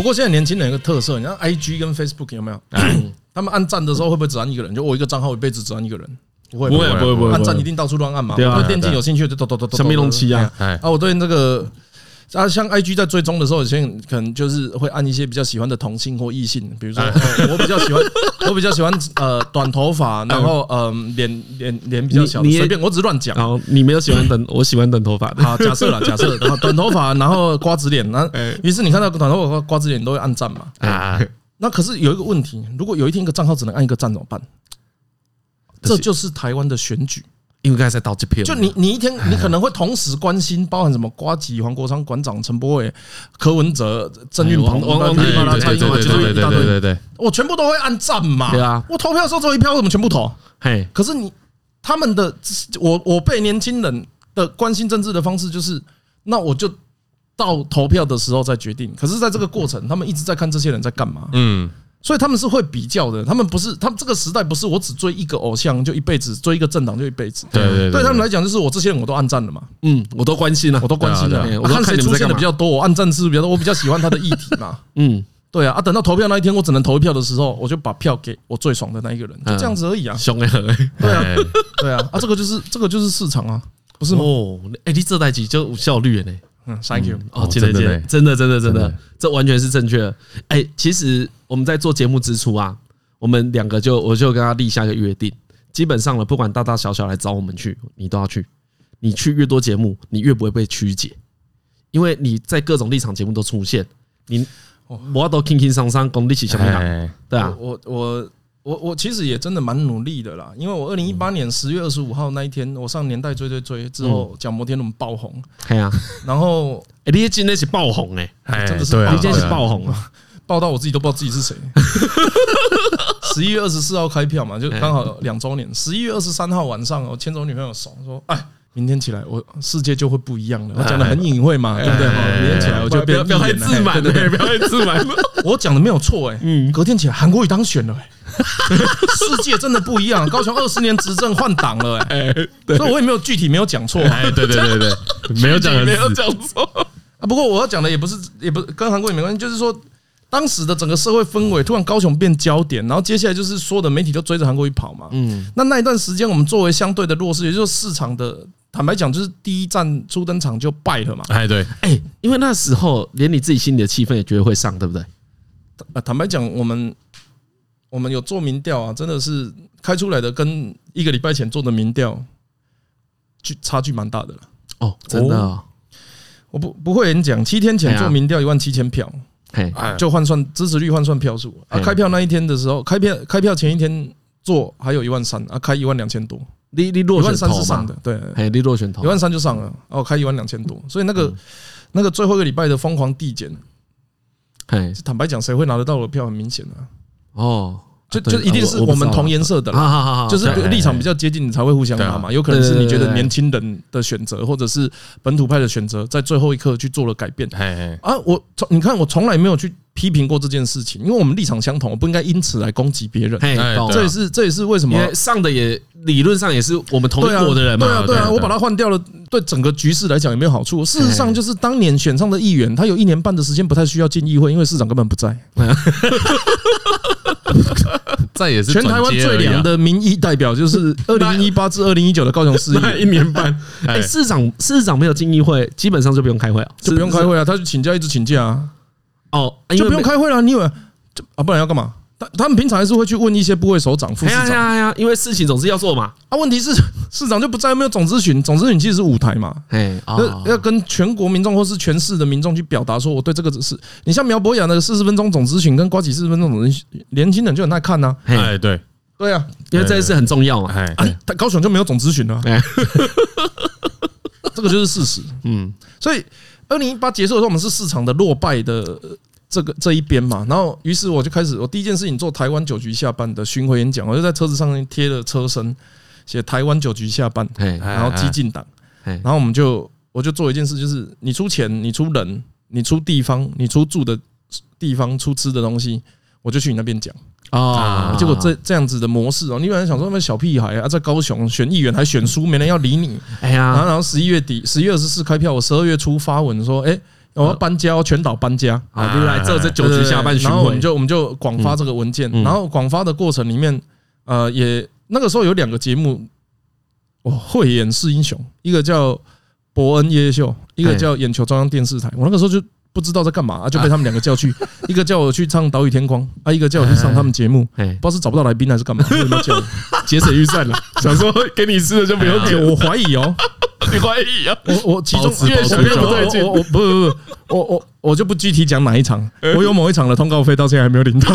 不过现在年轻人有个特色，你看 IG 跟 Facebook 有没有？他们按赞的时候会不会只按一个人？就我一个账号一辈子只按一个人？不会不会不会不会，按赞一定到处乱按嘛。对啊，对电竞有兴趣就抖抖抖抖。小米龙七啊，啊，我对那个。啊，像 IG 在追踪的时候，有些人可能就是会按一些比较喜欢的同性或异性，比如说我比较喜欢，我比较喜欢呃短头发，然后嗯脸脸脸比较小，随便，我只是乱讲。好，你没有喜欢短，我喜欢短头发的。好，假设了，假设，然后短头发，然后瓜子脸，那 于是你看到短头发瓜子脸，你都会按赞嘛？啊，那可是有一个问题，如果有一天一个账号只能按一个赞怎么办？这就是台湾的选举。因为刚才在倒这票，就你你一天你可能会同时关心，包含什么瓜吉、黄国昌馆长、陈柏伟、柯文哲、郑运鹏、王王对对对对对，我全部都会按赞嘛。对啊，我投票的时候只有一票，为什么全部投？嘿，可是你他们的我我被年轻人的关心政治的方式就是，那我就到投票的时候再决定。可是，在这个过程，他们一直在看这些人在干嘛。嗯。所以他们是会比较的，他们不是，他们这个时代不是我只追一个偶像就一辈子，追一个政党就一辈子。对对对，对他们来讲就是我这些人我都按赞了嘛，嗯，我都关心了，我都关心了。我看谁出现的比较多，我按赞次数比较多，我比较喜欢他的议题嘛。嗯，对啊，啊，等到投票那一天，我只能投一票的时候，我就把票给我最爽的那一个人，就这样子而已啊。凶哎，对啊，对啊，啊，这个就是这个就是市场啊，不是吗？哦，哎，你这代机就有效率呢。嗯，Thank you。哦，记得记得，真的真的真的，这完全是正确的。哎，其实我们在做节目之初啊，我们两个就我就跟他立下一个约定，基本上了，不管大大小小来找我们去，你都要去。你去越多节目，你越不会被曲解，因为你在各种立场节目都出现，你我都轻轻松松功力起相当，对啊，我我。我我其实也真的蛮努力的啦，因为我二零一八年十月二十五号那一天，我上年代追追追之后，讲摩天轮爆红，对啊，然后哎，你今天是爆红哎，真的是，你今天是爆红啊，爆到我自己都不知道自己是谁。十一月二十四号开票嘛，就刚好两周年。十一月二十三号晚上，我牵着我女朋友手说，哎。明天起来，我世界就会不一样了。我讲的很隐晦嘛，对不对？明天起来我就变不要太自满了，不要太自满。我讲的没有错哎，嗯，隔天起来韩国瑜当选了哎，世界真的不一样。高雄二十年执政换党了哎，所以我也没有具体没有讲错哎，对对对对，没有讲没有讲错啊。不过我要讲的也不是也不跟韩国瑜没关系，就是说当时的整个社会氛围突然高雄变焦点，然后接下来就是所有的媒体都追着韩国瑜跑嘛，嗯，那那一段时间我们作为相对的弱势，也就是市场的。坦白讲，就是第一站初登场就败了嘛。哎，对，哎，因为那时候连你自己心里的气氛也觉得会上，对不对？坦白讲，我们我们有做民调啊，真的是开出来的跟一个礼拜前做的民调，距差距蛮大的了。哦，真的，我不不会演讲，七天前做民调一万七千票，就换算支持率换算票数啊。开票那一天的时候，开票开票前一天做还有一万三啊，开一万两千多。你你落选头上的，对，哎，你落选头，一万三就上了，哦，开一万两千多，所以那个那个最后一个礼拜的疯狂递减，哎，坦白讲，谁会拿得到我的票，很明显的，哦。就就一定是我们同颜色的啦，就是立场比较接近，你才会互相拿嘛。有可能是你觉得年轻人的选择，或者是本土派的选择，在最后一刻去做了改变。啊，我从你看，我从来没有去批评过这件事情，因为我们立场相同，我不应该因此来攻击别人。这也是这也是为什么上的也理论上也是我们同一国的人嘛。对啊，对啊，我把它换掉了，对整个局势来讲也没有好处？事实上，就是当年选上的议员，他有一年半的时间不太需要进议会，因为市长根本不在。再也是全台湾最凉的民意代表，就是 二零一八至二零一九的高雄市议，一年半。哎，市长市长没有进议会，基本上就不用开会啊，就不用开会啊，他就请假一直请假啊。哦，就不用开会了，你以为啊？不然要干嘛？他他们平常还是会去问一些部位首长、副市长呀呀，因为事情总是要做嘛。啊，问题是 市长就不在，没有总咨询，总咨询其实是舞台嘛。哎，要要跟全国民众或是全市的民众去表达说，我对这个只是你像苗博雅那个四十分钟总咨询，跟呱吉四十分钟总咨询，年轻人就很爱看呐。哎，对对啊，因为这件事很重要嘛。哎，他高雄就没有总咨询了。这个就是事实。嗯，所以二零一八结束的时候，我们是市场的落败的。这个这一边嘛，然后于是我就开始，我第一件事情做台湾九局下半的巡回演讲，我就在车子上面贴了车身，写台湾九局下半，然后激进党，然后我们就我就做一件事，就是你出钱，你出人，你出地方，你出住的地方，出吃的东西，我就去你那边讲。啊。结果这这样子的模式哦，你本来想说那小屁孩啊，在高雄选议员还选输，没人要理你，哎呀，然后然后十一月底十一月二十四开票，我十二月初发文说，哎。我要搬家，全岛搬家，啊，就来这这九局下半巡回，然后我们就我们就广发这个文件，然后广发的过程里面，呃，也那个时候有两个节目，哦，慧眼识英雄，一个叫伯恩夜夜秀，一个叫眼球中央电视台，我那个时候就。不知道在干嘛，就被他们两个叫去，一个叫我去唱《岛屿天光》，啊，一个叫我去上他们节目，不知道是找不到来宾还是干嘛，为什么叫我 节省预算了？想说给你吃的就不用给，我怀疑哦，你怀疑啊？我我其中因为我我我不不不，我我我就不具体讲哪一场，我有某一场的通告费到现在还没有领到，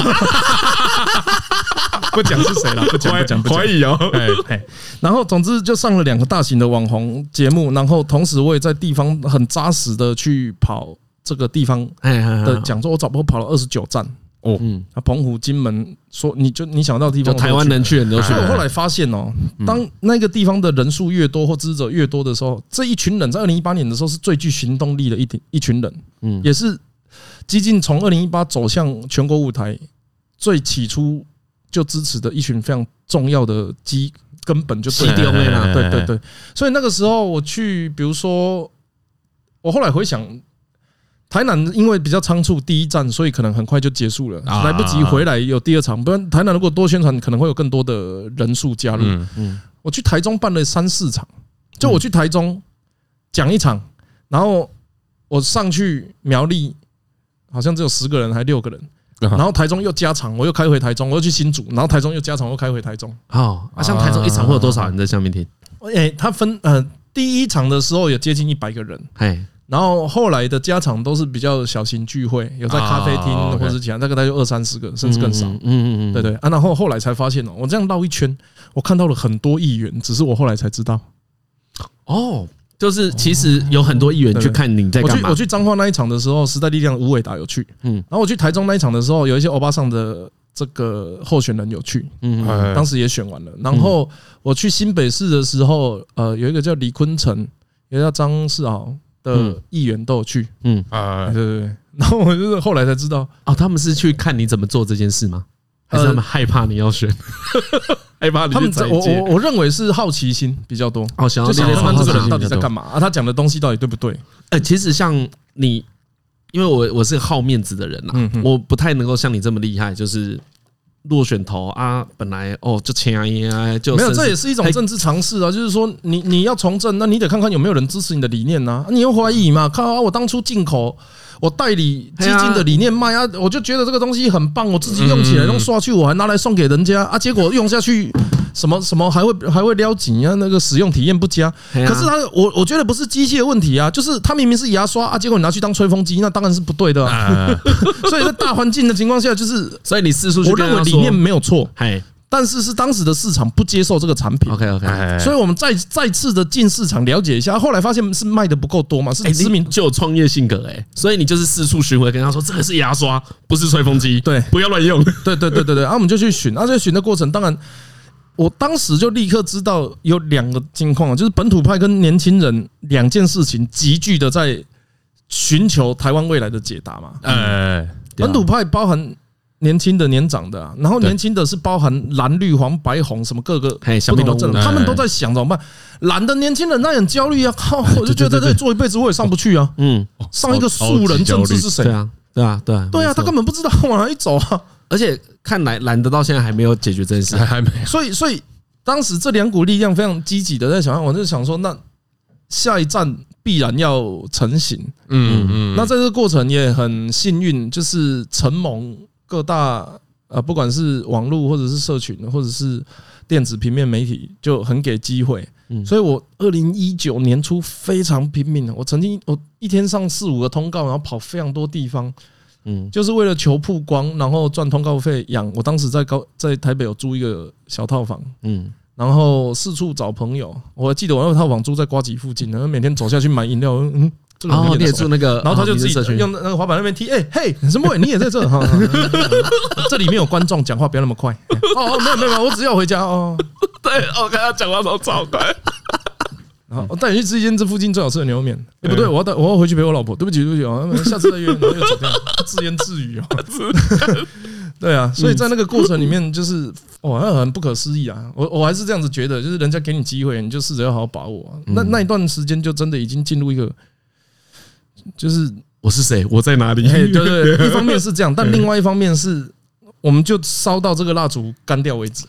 不讲是谁了，不讲不讲，怀疑哦，哎，然后总之就上了两个大型的网红节目，然后同时我也在地方很扎实的去跑。这个地方的讲座，我早不跑了二十九站哦，嗯，啊，澎湖、金门，说你就你想到的地方，台湾人去的都去。所以我后来发现哦，当那个地方的人数越多或支持者越多的时候，这一群人在二零一八年的时候是最具行动力的一一群人，嗯，也是激进从二零一八走向全国舞台最起初就支持的一群非常重要的基根本就对了，对对对。所以那个时候我去，比如说我后来回想。台南因为比较仓促，第一站，所以可能很快就结束了，来不及回来有第二场。不然台南如果多宣传，可能会有更多的人数加入。嗯，我去台中办了三四场，就我去台中讲一场，然后我上去苗栗，好像只有十个人还六个人，然后台中又加场，我又开回台中，我又去新竹，然后台中又加场，又开回台中。好啊，像台中一场会有多少人在下面听？哎，他分呃，第一场的时候有接近一百个人。嘿。然后后来的家常都是比较小型聚会，有在咖啡厅或者是其他，大概大概就二三十个，甚至更少。嗯嗯嗯，对对啊。然后后来才发现哦，我这样绕一圈，我看到了很多议员，只是我后来才知道。哦，就是其实有很多议员去看你在干嘛。我去我去彰化那一场的时候，时代力量吴伟达有去。嗯。然后我去台中那一场的时候，有一些欧巴桑的这个候选人有去。嗯。当时也选完了。然后我去新北市的时候，呃，有一个叫李坤城，一个叫张世豪。的议员都有去，嗯啊，对对对，然后我就是后来才知道，哦，他们是去看你怎么做这件事吗？还是他们害怕你要选？害怕你他们我我我认为是好奇心比较多，哦，想要了解他这个人到底在干嘛啊？他讲的东西到底对不对？哎，其实像你，因为我我是个好面子的人呐，我不太能够像你这么厉害，就是。落选头啊，本来哦就签啊，就没有，这也是一种政治尝试啊。就是说，你你要从政，那你得看看有没有人支持你的理念呐、啊。你又怀疑嘛？看啊，我当初进口，我代理基金的理念卖啊，我就觉得这个东西很棒，我自己用起来用刷去，我还拿来送给人家啊，结果用下去。什么什么还会还会撩紧啊？那个使用体验不佳。可是他我我觉得不是机械的问题啊，就是它明明是牙刷啊，结果你拿去当吹风机，那当然是不对的。所以在大环境的情况下，就是所以你四处我认为理念没有错，但是是当时的市场不接受这个产品。OK OK，所以我们再再次的进市场了解一下，后来发现是卖的不够多嘛，是知名就有创业性格哎，所以你就是四处巡回跟他说这个是牙刷，不是吹风机，对，不要乱用。对对对对对，然后我们就去寻，而且寻的过程当然。我当时就立刻知道有两个情况，就是本土派跟年轻人两件事情急剧的在寻求台湾未来的解答嘛。哎，本土派包含年轻的、年长的，然后年轻的是包含蓝绿黄白红什么各个不同的政，他们都在想怎么办。蓝的年轻人那很焦虑啊，靠！我就觉得这做一辈子我也上不去啊。嗯，上一个素人政治是谁啊？对啊，对啊，对啊，他根本不知道往哪里走啊。而且看来懒得到现在还没有解决这件事，还没。所以，所以当时这两股力量非常积极的在想，我就想说，那下一站必然要成型。嗯嗯。那在这个过程也很幸运，就是承蒙各大呃，不管是网络或者是社群，或者是电子平面媒体，就很给机会。所以我二零一九年初非常拼命，我曾经我一天上四五个通告，然后跑非常多地方。嗯，就是为了求曝光，然后赚通告费养。我当时在高在台北有租一个小套房，嗯，然后四处找朋友。我还记得我那个套房租在瓜吉附近，然后每天走下去买饮料。嗯，哦，你也住那个，然后他就自己用那个滑板那边踢。哎嘿，什么？你也在这哈？这里面有观众，讲话不要那么快。哦，没有没有，我只要回家哦。对，我看他讲话都超快。我带你去吃一间这附近最好吃的牛肉面。哎，不对，我要带我要回去陪我老婆。对不起，对不起啊，下次再约。然后又走掉？自言自语啊。对啊，所以在那个过程里面，就是哇，很不可思议啊。我我还是这样子觉得，就是人家给你机会，你就试着要好好把握。那那一段时间就真的已经进入一个，就是我是谁？我在哪里？对对对，一方面是这样，但另外一方面是，我们就烧到这个蜡烛干掉为止。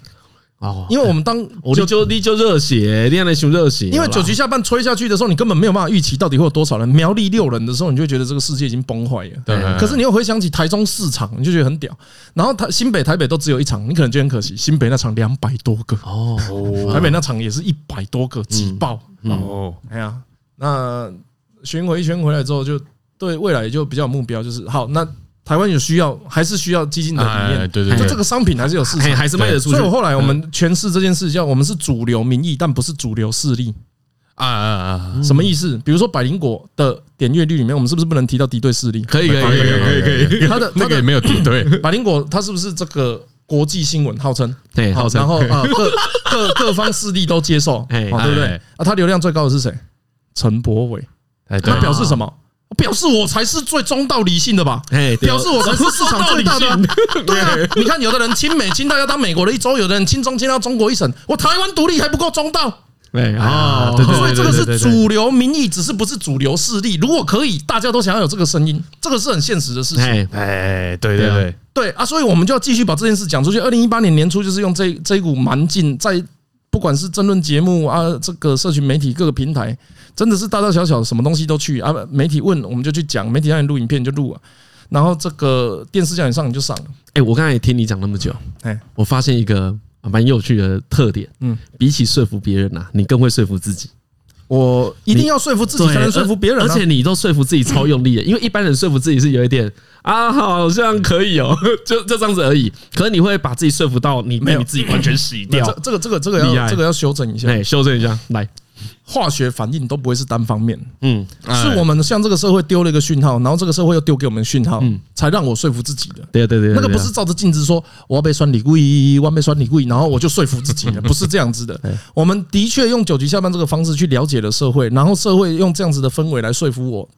哦，因为我们当就就你就热血，你还熊热血。因为九局下半吹下去的时候，你根本没有办法预期到底会有多少人。苗栗六人的时候，你就觉得这个世界已经崩坏了。对。可是你又回想起台中四场，你就觉得很屌。然后台新北、台北都只有一场，你可能觉得很可惜。新北那场两百多个哦，台北那场也是一百多个挤爆哦。哎呀，那巡回一圈回来之后，就对未来就比较有目标，就是好那。台湾有需要，还是需要基金的理念。对对，就这个商品还是有市场，还是卖得出去。所以后来我们诠释这件事，叫我们是主流民意，但不是主流势力。啊啊啊！什么意思？比如说百灵果的点阅率里面，我们是不是不能提到敌对势力？可以可以可以可以可以。他的 那个也没有敌对。百灵果它是不是这个国际新闻号称？对，号称。然后啊，各各各方势力都接受，对不对？啊，它流量最高的是谁？陈柏伟。他表示什么？表示我才是最中道理性的吧？表示我才是市场最大的。对啊，你看有的人亲美亲到要当美国的一周，有的人亲中亲到中国一省。我台湾独立还不够中道？对啊，所以这个是主流民意，只是不是主流势力。如果可以，大家都想要有这个声音，这个是很现实的事情。哎，对对对对啊，所以我们就要继续把这件事讲出去。二零一八年年初，就是用这这一股蛮劲，在不管是争论节目啊，这个社群媒体各个平台。真的是大大小小什么东西都去啊！媒体问我们就去讲，媒体让你录影片就录啊，然后这个电视叫你上你就上了。哎，我刚才也听你讲那么久，哎，我发现一个蛮有趣的特点，嗯，比起说服别人呐，你更会说服自己。我一定要说服自己才能说服别人，而且你都说服自己超用力的，因为一般人说服自己是有一点啊，好像可以哦，就就这样子而已。可是你会把自己说服到你被你自己完全洗掉。这个这个这个要这个要修正一下，哎，修正一下来。化学反应都不会是单方面，嗯，是我们向这个社会丢了一个讯号，然后这个社会又丢给我们讯号，才让我说服自己的。对对对，那个不是照着镜子说我要被酸锂贵，我要被酸锂贵，然后我就说服自己的，不是这样子的。我们的确用九级下半这个方式去了解了社会，然后社会用这样子的氛围来说服我，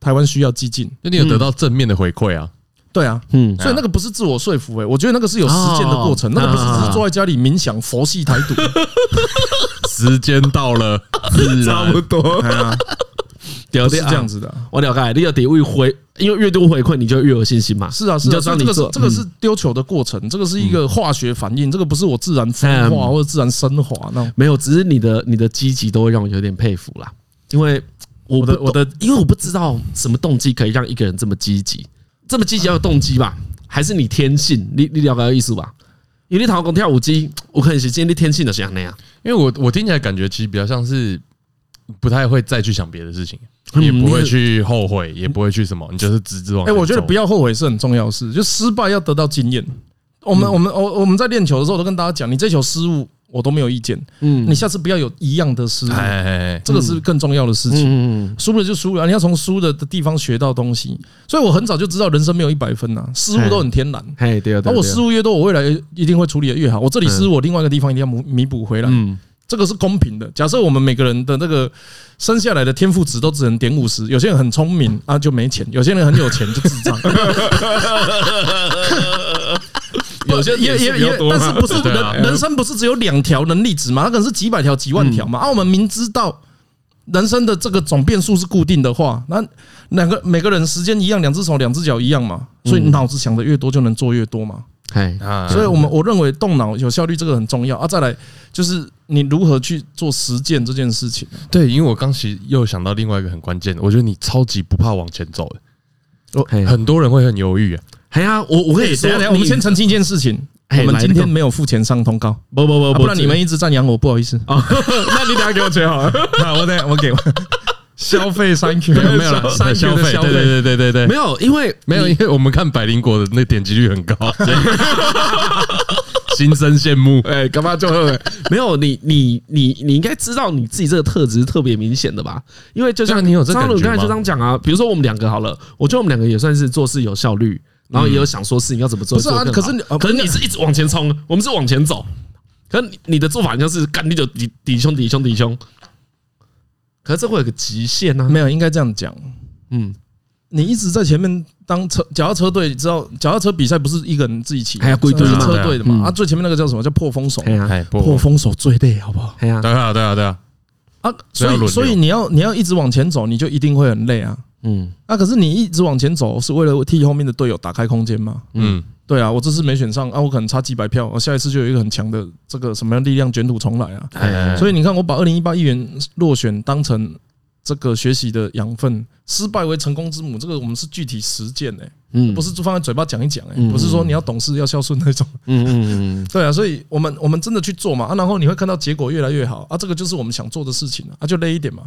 台湾需要激进。那你有得到正面的回馈啊？对啊，嗯，所以那个不是自我说服，哎，我觉得那个是有实践的过程，那个不是只是坐在家里冥想佛系台独。时间到了，差不多。屌是这样子的，我了解。你要得为回，因为越多回馈，你就越有信心嘛。是啊，是啊，这个是这个是丢球的过程，这个是一个化学反应，这个不是我自然分化或者自然升华。那没有，只是你的你的积极都会让我有点佩服啦。因为我的我的，因为我不知道什么动机可以让一个人这么积极。这么积极要有动机吧？还是你天性？你你了解意思吧？因为你讨讲跳舞机，我可能是今天的天性的像那样。因为我我听起来感觉其实比较像是不太会再去想别的事情，也不会去后悔，也不会去什么，你就是直直往。哎，我觉得不要后悔是很重要的事，就失败要得到经验。我们我们我我们在练球的时候都跟大家讲，你这球失误。我都没有意见，嗯，你下次不要有一样的失误，这个是更重要的事情。嗯，输了就输了，你要从输了的地方学到东西。所以我很早就知道人生没有一百分呐，失误都很天然。哎，对啊，那我失误越多，我未来一定会处理的越好。我这里失误，我另外一个地方一定要弥弥补回来。嗯，这个是公平的。假设我们每个人的那个生下来的天赋值都只能点五十，有些人很聪明啊就没钱，有些人很有钱就智障。有些也也也，但是不是 人人生不是只有两条能力值嘛？它可能是几百条、几万条嘛。啊，我们明知道人生的这个总变数是固定的话，那两个每个人时间一样，两只手、两只脚一样嘛。所以你脑子想的越多，就能做越多嘛。哎，所以我们我认为动脑有效率这个很重要啊。再来就是你如何去做实践这件事情。对，因为我刚其实又想到另外一个很关键的，我觉得你超级不怕往前走的。很多人会很犹豫啊。哎呀，我我跟你说，我们先澄清一件事情，我们今天没有付钱上通告，不不不，不然你们一直赞扬我，不好意思啊。那你等下给我钱好了，那，我等下我给消费三 Q 没有了，三 Q 的消费，对对对对对，没有，因为没有，因为我们看百灵果的那点击率很高，心生羡慕。哎，干嘛就没有？你你你你应该知道你自己这个特质是特别明显的吧？因为就像你有这张鲁刚才就这样讲啊，比如说我们两个好了，我觉得我们两个也算是做事有效率。然后也有想说事情要怎么做，是啊，可是你可是你是一直往前冲，我们是往前走，可是你的做法好像是干你就抵抵胸抵胸抵胸，可是这会有个极限呢？没有，应该这样讲，嗯，你一直在前面当车脚踏车队，你知道脚踏车比赛不是一个人自己骑，还要归队车队的嘛？啊，最前面那个叫什么？叫破风手？破风。手最累，好不好？对啊，对啊，对啊，啊，所以所以你要你要一直往前走，你就一定会很累啊。嗯，那可是你一直往前走，是为了替后面的队友打开空间嘛？嗯，对啊，我这次没选上啊，我可能差几百票，我下一次就有一个很强的这个什么样力量卷土重来啊！所以你看，我把二零一八议员落选当成这个学习的养分，失败为成功之母，这个我们是具体实践诶，嗯，不是就放在嘴巴讲一讲诶，不是说你要懂事要孝顺那种，嗯嗯嗯，对啊，所以我们我们真的去做嘛啊，然后你会看到结果越来越好啊，这个就是我们想做的事情啊，就累一点嘛。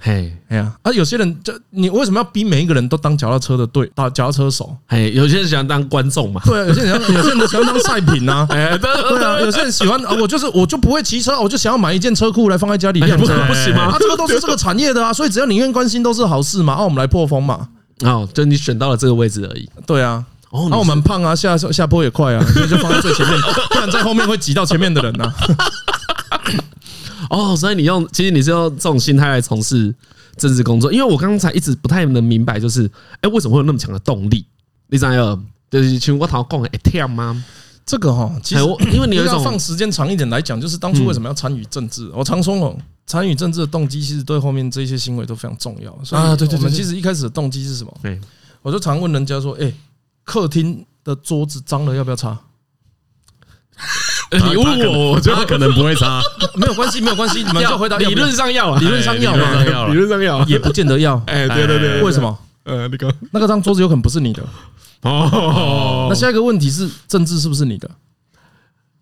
嘿，哎呀，啊，有些人就你为什么要逼每一个人都当脚踏车的队，当脚踏车手？嘿，有些人喜欢当观众嘛，对啊，有些人 有些人喜欢当赛品呐，哎，对。啊，有些人喜欢啊，我就是我就不会骑车，我就想要买一件车库来放在家里晾车，不行吗？啊，这个都是这个产业的啊，所以只要你愿意关心都是好事嘛，啊，我们来破风嘛，哦，就你选到了这个位置而已，对啊，哦，那我们胖啊，下下坡也快啊，所以就放在最前面，不然在后面会挤到前面的人呐。哦，所以你用，其实你是用这种心态来从事政治工作，因为我刚才一直不太能明白，就是，哎，为什么会有那么强的动力？你想要就是请我讨讲一天吗？这个哈，其实因为你要放时间长一点来讲，就是当初为什么要参与政治？我常说哦，参与政治的动机其实对后面这些行为都非常重要。啊，对对对，我们其实一开始的动机是什么？对，我就常问人家说，哎，客厅的桌子脏了要不要擦？你问我，我觉得可能不会擦，没有关系，没有关系，你们就回答。理论上要，理论上要，理论上要，也不见得要。哎，对对对，为什么？呃，那个那个张桌子有可能不是你的。哦，那下一个问题是，政治是不是你的？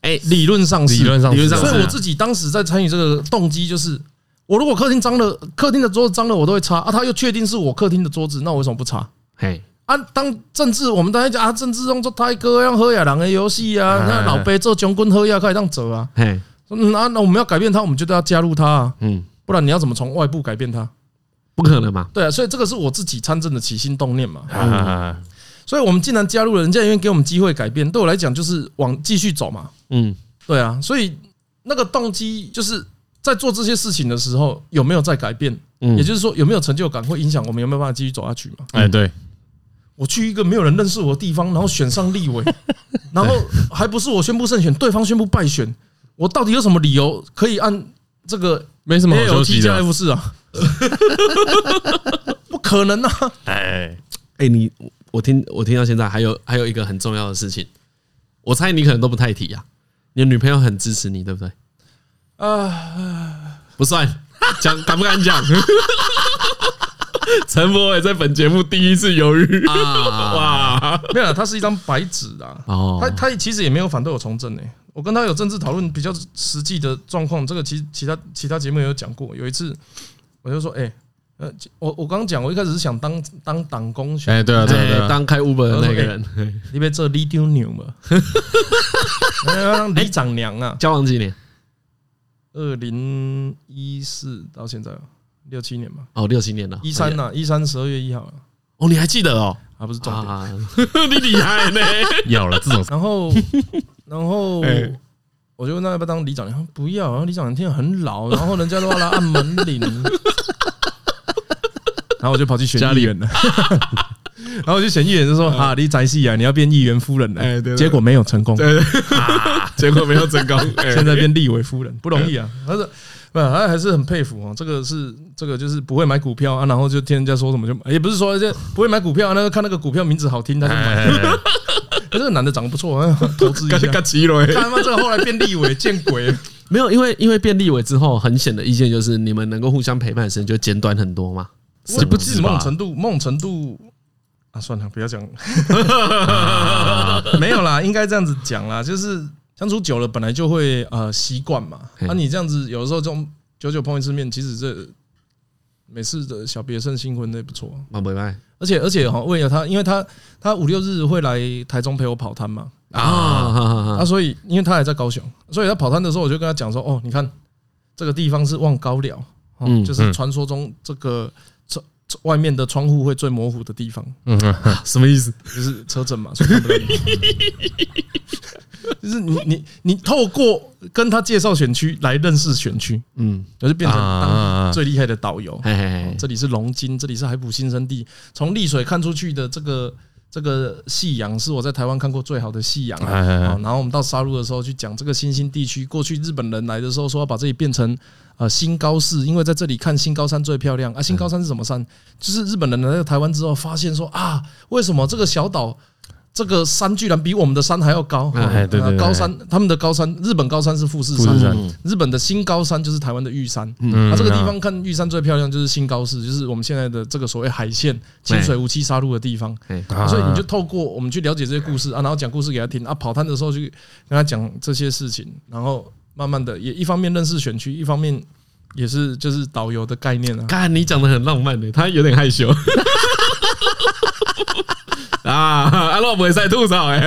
哎，理论上是，理论上，理论上。所以我自己当时在参与这个动机，就是我如果客厅脏了，客厅的桌子脏了，我都会擦啊。他又确定是我客厅的桌子，那我为什么不擦？嘿。啊，当政治，我们当然讲啊，政治用做泰哥让喝亚郎的游戏啊，那老辈做将军喝亚可以这样走啊。嗯啊，那我们要改变他，我们就都要加入他啊。嗯，不然你要怎么从外部改变他？不可能嘛。对啊，所以这个是我自己参政的起心动念嘛。所以我们既然加入了，人家因为给我们机会改变，对我来讲就是往继续走嘛。嗯，对啊，所以那个动机就是在做这些事情的时候有没有在改变？嗯，也就是说有没有成就感，会影响我们有没有办法继续走下去嘛？哎，对。我去一个没有人认识我的地方，然后选上立委，然后还不是我宣布胜选，对方宣布败选，我到底有什么理由可以按这个没什么好休息的 F 四啊？不可能啊！哎哎，你我听我听到现在还有还有一个很重要的事情，我猜你可能都不太提啊。你的女朋友很支持你，对不对？啊，不算，讲敢不敢讲？陈柏惟在本节目第一次犹豫啊！哇，没有，他是一张白纸啊。哦，他他其实也没有反对我从政诶。我跟他有政治讨论比较实际的状况，这个其其他其他节目也有讲过。有一次我就说，哎，呃，我我刚刚讲，我一开始是想当当党工，哎，对啊对啊，当开 Uber 的那个人，你别做里长娘嘛，当里长娘啊。交往几年？二零一四到现在。六七年吧，哦，六七年了，一三呐，一三十二月一号哦，你还记得哦？啊不是重点，你厉害呢，有了这种，然后，然后我就问他要不要当里长，他说不要，然后里长听很老，然后人家都要来按门铃，然后我就跑去选议员了，然后我就选议员就说啊，你宅戏啊，你要变议员夫人了，结果没有成功，结果没有成功，现在变立委夫人不容易啊，他说。不，还还是很佩服哦。这个是这个就是不会买股票啊，然后就听人家说什么就买，也不是说这不会买股票，那个看那个股票名字好听他就买。这个男的长得不错，投资一下。看他妈这个后来变立委见鬼！没有，因为因为变立委之后，很显的意见就是你们能够互相陪伴的时间就简短很多嘛。是不是某种程度，某种程度啊，算了，不要讲。没有啦，应该这样子讲啦，就是。相处久了，本来就会呃习惯嘛。那你这样子，有的时候这种久久碰一次面，其实这每次的小别胜新婚那不错。蛮不赖。而且而且哈，为了他，因为他他五六日会来台中陪我跑摊嘛。啊啊，所以因为他还在高雄，所以他跑摊的时候，我就跟他讲说：哦，你看这个地方是望高寮，嗯，就是传说中这个窗外面的窗户会最模糊的地方。嗯，什么意思？就是车震嘛，所以看不到你。就是你你你透过跟他介绍选区来认识选区，嗯，就是变成最厉害的导游。这里是龙津，这里是海埔新生地。从丽水看出去的这个这个夕阳是我在台湾看过最好的夕阳啊。然后我们到沙鹿的时候去讲这个新兴地区，过去日本人来的时候说要把这里变成呃新高市，因为在这里看新高山最漂亮啊。新高山是什么山？就是日本人来到台湾之后发现说啊，为什么这个小岛？这个山居然比我们的山还要高，对对对，高山他们的高山，日本高山是富士山，日本的新高山就是台湾的玉山。那这个地方看玉山最漂亮就是新高市，就是我们现在的这个所谓海线清水无期杀戮的地方。所以你就透过我们去了解这些故事啊，然后讲故事给他听啊，跑摊的时候去跟他讲这些事情，然后慢慢的也一方面认识选区，一方面也是就是导游的概念啊。看你讲的很浪漫的，他有点害羞。啊，阿洛不会再吐槽哎，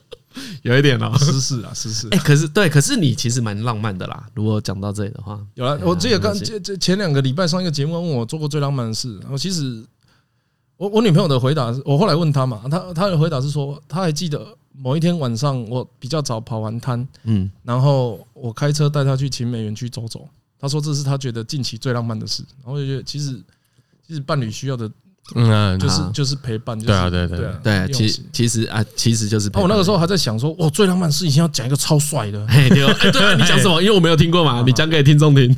有一点哦，是是啊，是是。哎，可是对，可是你其实蛮浪漫的啦。如果讲到这里的话，有了，我记得刚这这前两个礼拜上一个节目问我做过最浪漫的事，我其实我我女朋友的回答是，我后来问她嘛，她她的回答是说，她还记得某一天晚上我比较早跑完摊，嗯，然后我开车带她去勤美园区走走，她说这是她觉得近期最浪漫的事，然后我就觉得其实其实伴侣需要的。嗯，就是就是陪伴，对啊，对对对对，其其实啊，其实就是。我那个时候还在想说，哇，最浪漫的事情要讲一个超帅的。对，对，你讲什么？因为我没有听过嘛，你讲给听众听。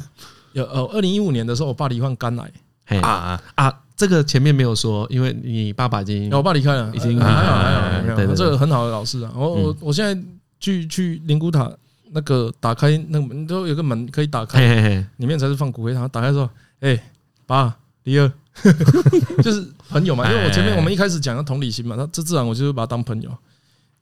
有呃，二零一五年的时候，我爸罹患肝癌。啊啊，这个前面没有说，因为你爸爸已经，我爸离开了，已经还好还好，对对，这个很好的老师啊。我我我现在去去灵骨塔那个打开那个门，都有个门可以打开，里面才是放骨灰堂。打开之后，哎，爸，李二。就是朋友嘛，因为我前面我们一开始讲的同理心嘛，那这自然我就把他当朋友。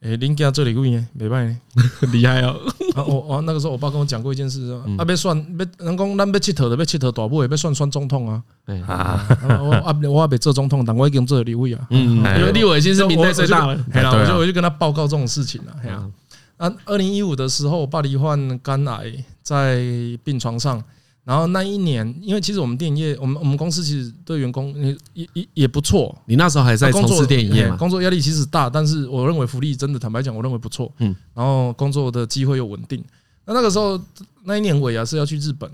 哎，林家这里贵呢，没办法，厉害哦。我我那个时候我爸跟我讲过一件事，啊，别算别人讲咱别佚佗的，别佚佗大部也别算算总统啊。啊，我啊我还别做总统，但我已经做立委啊。嗯，因为立委其实民代最大了。我就我就跟他报告这种事情了。啊，二零一五的时候，我爸罹患肝癌，在病床上。然后那一年，因为其实我们电影业，我们我们公司其实对员工也也也也不错。你那时候还在从事电影业吗？工作压力其实大，但是我认为福利真的，坦白讲，我认为不错。嗯。然后工作的机会又稳定。那那个时候那一年尾啊，是要去日本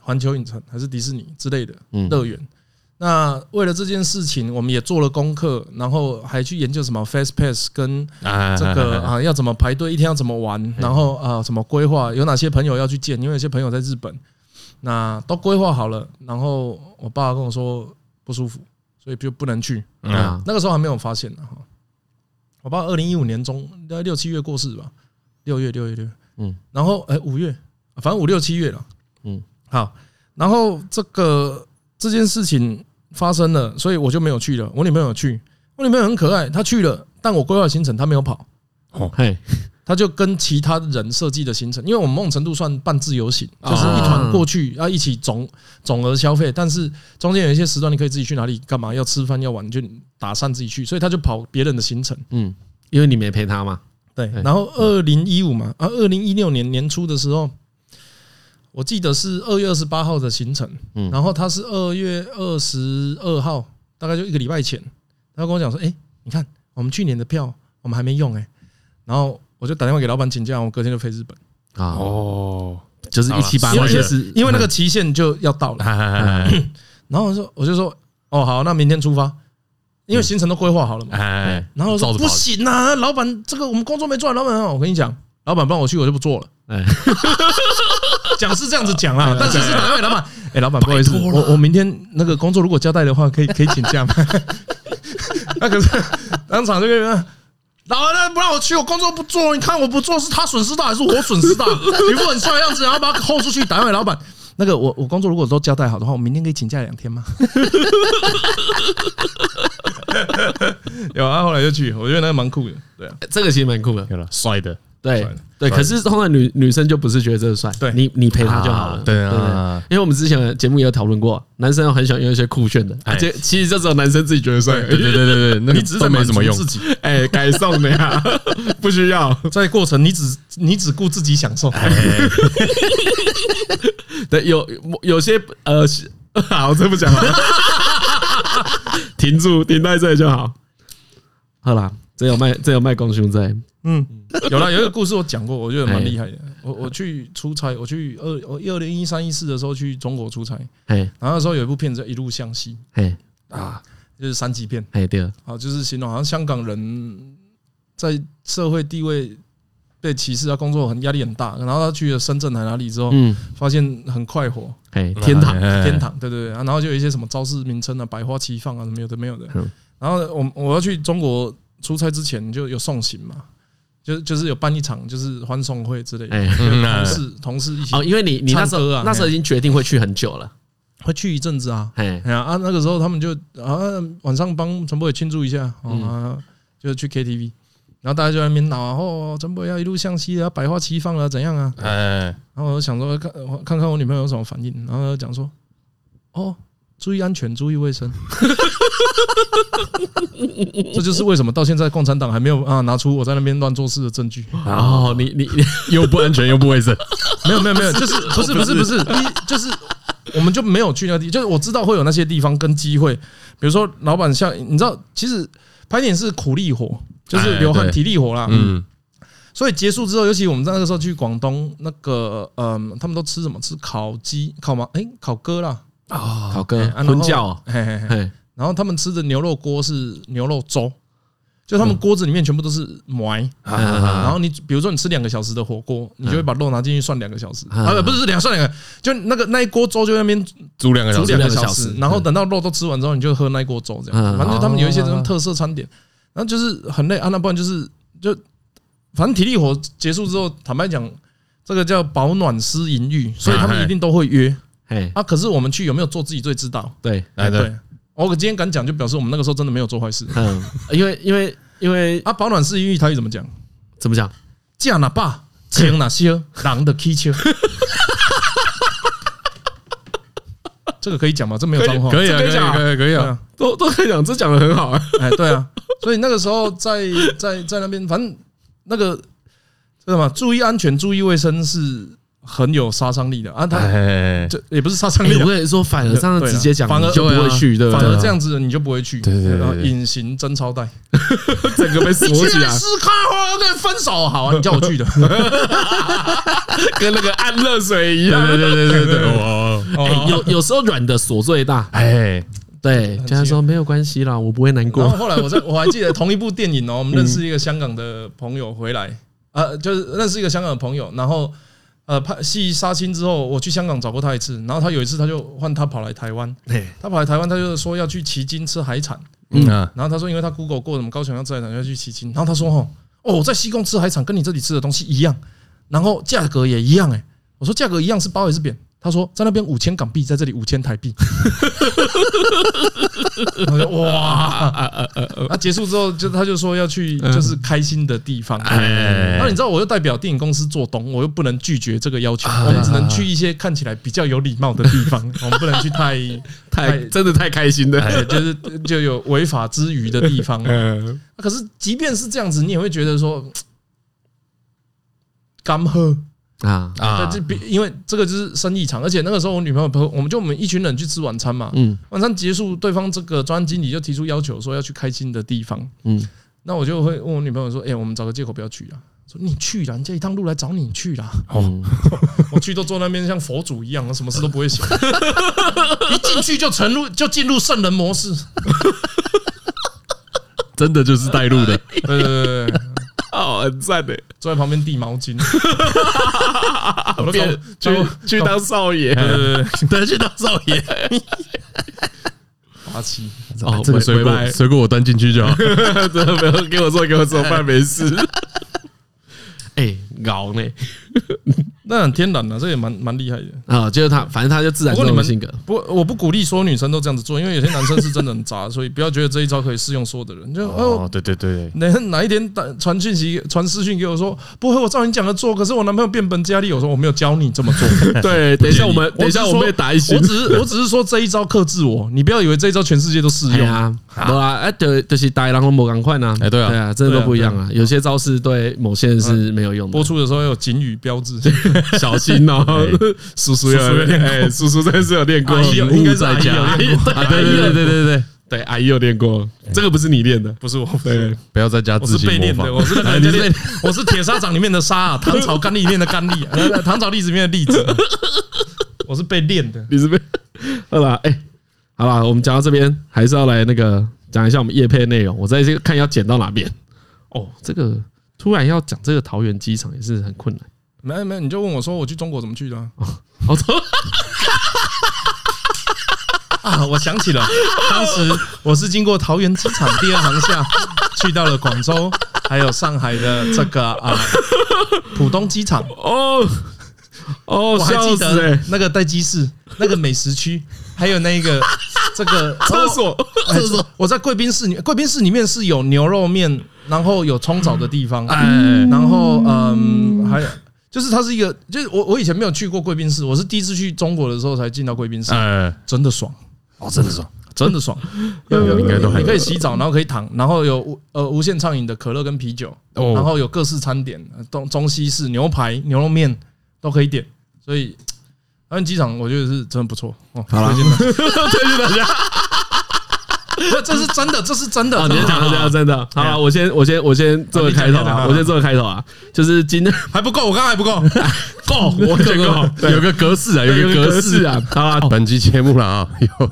环球影城还是迪士尼之类的乐园。那为了这件事情，我们也做了功课，然后还去研究什么 Fast Pass 跟这个 啊要怎么排队，一天要怎么玩，然后啊怎么规划，有哪些朋友要去见，因为有些朋友在日本。那都规划好了，然后我爸跟我说不舒服，所以就不能去。那个时候还没有发现呢哈。我爸二零一五年中大概六七月过世吧，六月六月六，嗯，然后哎五月，反正五六七月了，嗯，好，然后这个这件事情发生了，所以我就没有去了。我女朋友去，我女朋友很可爱，她去了，但我规划行程她没有跑。哦嘿。他就跟其他人设计的行程，因为我们某种程度算半自由行，就是一团过去要一起总总额消费，但是中间有一些时段你可以自己去哪里干嘛，要吃饭要玩就打算自己去，所以他就跑别人的行程。嗯，因为你没陪他嘛。对。然后二零一五嘛，啊，二零一六年年初的时候，我记得是二月二十八号的行程，嗯，然后他是二月二十二号，大概就一个礼拜前，他跟我讲说，哎，你看我们去年的票我们还没用哎，然后。我就打电话给老板请假，我隔天就飞日本。啊哦，就是一七八万，是因为那个期限就要到了。然后我说，我就说，哦，好，那明天出发，因为行程都规划好了嘛。然后说不行啊，老板，这个我们工作没做完，老板，我跟你讲，老板不让我去，我就不做了。讲是这样子讲啊，但是是哪位老板？哎，老板，不好意思，我我明天那个工作如果交代的话，可以可以请假吗？那可是当场这个。老人不让我去，我工作不做。你看我不做，是他损失大还是我损失大？一副很帅的样子，然后把他轰出去，打电话给老板。那个我我工作如果都交代好的话，我明天可以请假两天吗？有啊，后来就去，我觉得那个蛮酷的。对啊，这个其实蛮酷的，有了帅的。对对，可是后来女女生就不是觉得这个帅，对。你你陪她就好了，对啊，因为我们之前的节目也有讨论过，男生很喜欢用一些酷炫的，而且其实这只有男生自己觉得帅，对对对对对，那你只是没什么用，自己。哎，改送的呀，不需要，在过程你只你只顾自己享受，对，有有些呃，好，这不讲了，停住，停在这里就好，好啦，这有卖这有卖光胸在。嗯，有了，有一个故事我讲过，我觉得蛮厉害的。我我去出差，我去二我二零一三一四的时候去中国出差，然后那时候有一部片子叫《一路向西》，啊，就是三级片。哎，对，好，就是形容好像香港人在社会地位被歧视啊，工作很压力很大，然后他去了深圳还哪里之后，嗯，发现很快活，哎，天堂，天堂，对对对，然后就有一些什么招式名称啊，百花齐放啊，什么有的没有的。然后我我要去中国出差之前就有送行嘛。就就是有办一场就是欢送会之类的，同事同事一起哦，因为你你那时候啊，那时候已经决定会去很久了，会去一阵子啊，哎呀啊，那个时候他们就啊晚上帮陈柏伟庆祝一下啊，就去 KTV，然后大家就在那边闹啊，哦，陈柏伟要一路向西啊，百花齐放啊，怎样啊？哎，然后我想说看看看我女朋友有什么反应，然后讲说哦。注意安全，注意卫生。这就是为什么到现在共产党还没有啊拿出我在那边乱做事的证据。然后你你又不安全又不卫生，没有没有没有，就是 不是不是不是，就是我们就没有去那地，就是我知道会有那些地方跟机会，比如说老板像你知道，其实拍电影是苦力活，就是流汗体力活啦。嗯，所以结束之后，尤其我们在那个时候去广东，那个嗯，他们都吃什么？吃烤鸡、烤吗，哎，烤鸽啦。啊，烤哥，婚教，嘿嘿嘿，然后他们吃的牛肉锅是牛肉粥，就他们锅子里面全部都是糜，然后你比如说你吃两个小时的火锅，你就会把肉拿进去涮两个小时，啊不是两涮两个，就那个那一锅粥就在那边煮两个，煮两个小时，然后等到肉都吃完之后，你就喝那一锅粥这样，反正他们有一些这种特色餐点，然后就是很累啊，那不然就是就反正体力活结束之后，坦白讲，这个叫保暖思淫欲，所以他们一定都会约。哎，啊！可是我们去有没有做自己最知道？对，来对，我今天敢讲，就表示我们那个时候真的没有做坏事。嗯，因为因为因为啊，保暖思淫欲台语怎么讲？怎么讲？架哪把，牵哪些狼的气球？这个可以讲吗？这没有脏话，可以啊，可以啊，可以可以啊，都都可以讲，这讲的很好啊。哎，对啊，所以那个时候在在在那边，反正那个知道吗？注意安全，注意卫生是。很有杀伤力的。啊！他这也不是杀伤力，我跟你说，反而这样直接讲，反而就不会去，对，反而这样子你就不会去，对对对，隐形真钞袋，整个被锁起来。斯卡华跟分手好啊，你叫我去的，跟那个安乐水一样，对对对对对，哦，有有时候软的锁最大，哎，对，这样说没有关系啦，我不会难过。然后后来我在我还记得同一部电影哦，我们认识一个香港的朋友回来，呃，就是认识一个香港的朋友，然后。呃，拍戏杀青之后，我去香港找过他一次，然后他有一次他就换他跑来台湾，他跑来台湾，他就说要去旗津吃海产，嗯，然后他说因为他 Google 过什么高雄要吃海产要去旗津，然后他说哦，哦，在西贡吃海产跟你这里吃的东西一样，然后价格也一样，诶，我说价格一样是褒还是贬？他说在那边五千港币，在这里五千台币。哇！那结束之后，就他就说要去，就是开心的地方。那你知道，我又代表电影公司做东，我又不能拒绝这个要求。我们只能去一些看起来比较有礼貌的地方，我们不能去太太真的太开心的，就是就有违法之余的地方。可是即便是这样子，你也会觉得说，干喝。啊啊！这比因为这个就是生意场，而且那个时候我女朋友朋友，我们就我们一群人去吃晚餐嘛。嗯，晚餐结束，对方这个专案经理就提出要求，说要去开心的地方。嗯，那我就会问我女朋友说：“哎，我们找个借口不要去了。”说：“你去了，人家一趟路来找你去了。”哦，我去都坐那边像佛祖一样，什么事都不会想，一进去就沉入就进入圣人模式，真的就是带路的。对对对对。哦，很赞的，坐在旁边递毛巾，变去去当少爷，对，去当少爷，八七。哦，这个水果水果我端进去就好，真的不要给我做给我做饭没事。哎，搞呢？那很天然的，这也蛮蛮厉害的啊！就是他，反正他就自然这种性格。不，我不鼓励所有女生都这样子做，因为有些男生是真的很渣，所以不要觉得这一招可以适用所有的人。就哦，对对对，哪哪一天传讯息、传私讯给我说，不会，我照你讲的做，可是我男朋友变本加厉，我说我没有教你这么做。对，等一下我们，等一下我们被打一些。我只是，我只是说这一招克制我，你不要以为这一招全世界都适用啊。对啊，哎，对，就是大狼龙某赶快呢。哎，对啊，对啊，真的都不一样啊。有些招式对某些人是没有用的。播出的时候有警语标志，小心哦。叔叔有练，哎，叔叔真的是有练过，应该是阿姨有练过，对对对对对对对，阿姨有练过，这个不是你练的，不是我，对，不要在家自己模仿，我是那个练，我是铁砂掌里面的砂，糖炒甘栗里面的甘栗，糖炒栗子里面的栗子，我是被练的，你是被，好了？哎，好了，我们讲到这边，还是要来那个讲一下我们叶配内容。我在这个看要剪到哪边。哦，这个突然要讲这个桃园机场也是很困难。没没，你就问我说我去中国怎么去的？啊？好错 啊！我想起了，当时我是经过桃园机场第二航厦，去到了广州，还有上海的这个啊浦东机场。哦哦，我还记得那个待机室，那个美食区，还有那个这个厕所，厕所。我在贵宾室里，贵宾室里面是有牛肉面，然后有冲澡的地方，哎，然后嗯，还有。就是它是一个，就是我我以前没有去过贵宾室，我是第一次去中国的时候才进到贵宾室，哎，真的爽。哦，真的爽，真的爽，有有应该都还你可以洗澡，然后可以躺，然后有无呃无限畅饮的可乐跟啤酒，然后有各式餐点，东中西式牛排、牛肉面都可以点，所以桃园机场我觉得是真的不错哦，好了，推荐大家。这 这是真的，这是真的。你先讲的这样真的。好，我先我先我先做个开头啊，我先做个开头啊。就是今天还不够，我刚刚还不够，够，我够够。有个格式啊，有个格式啊。好，本期节目了啊，有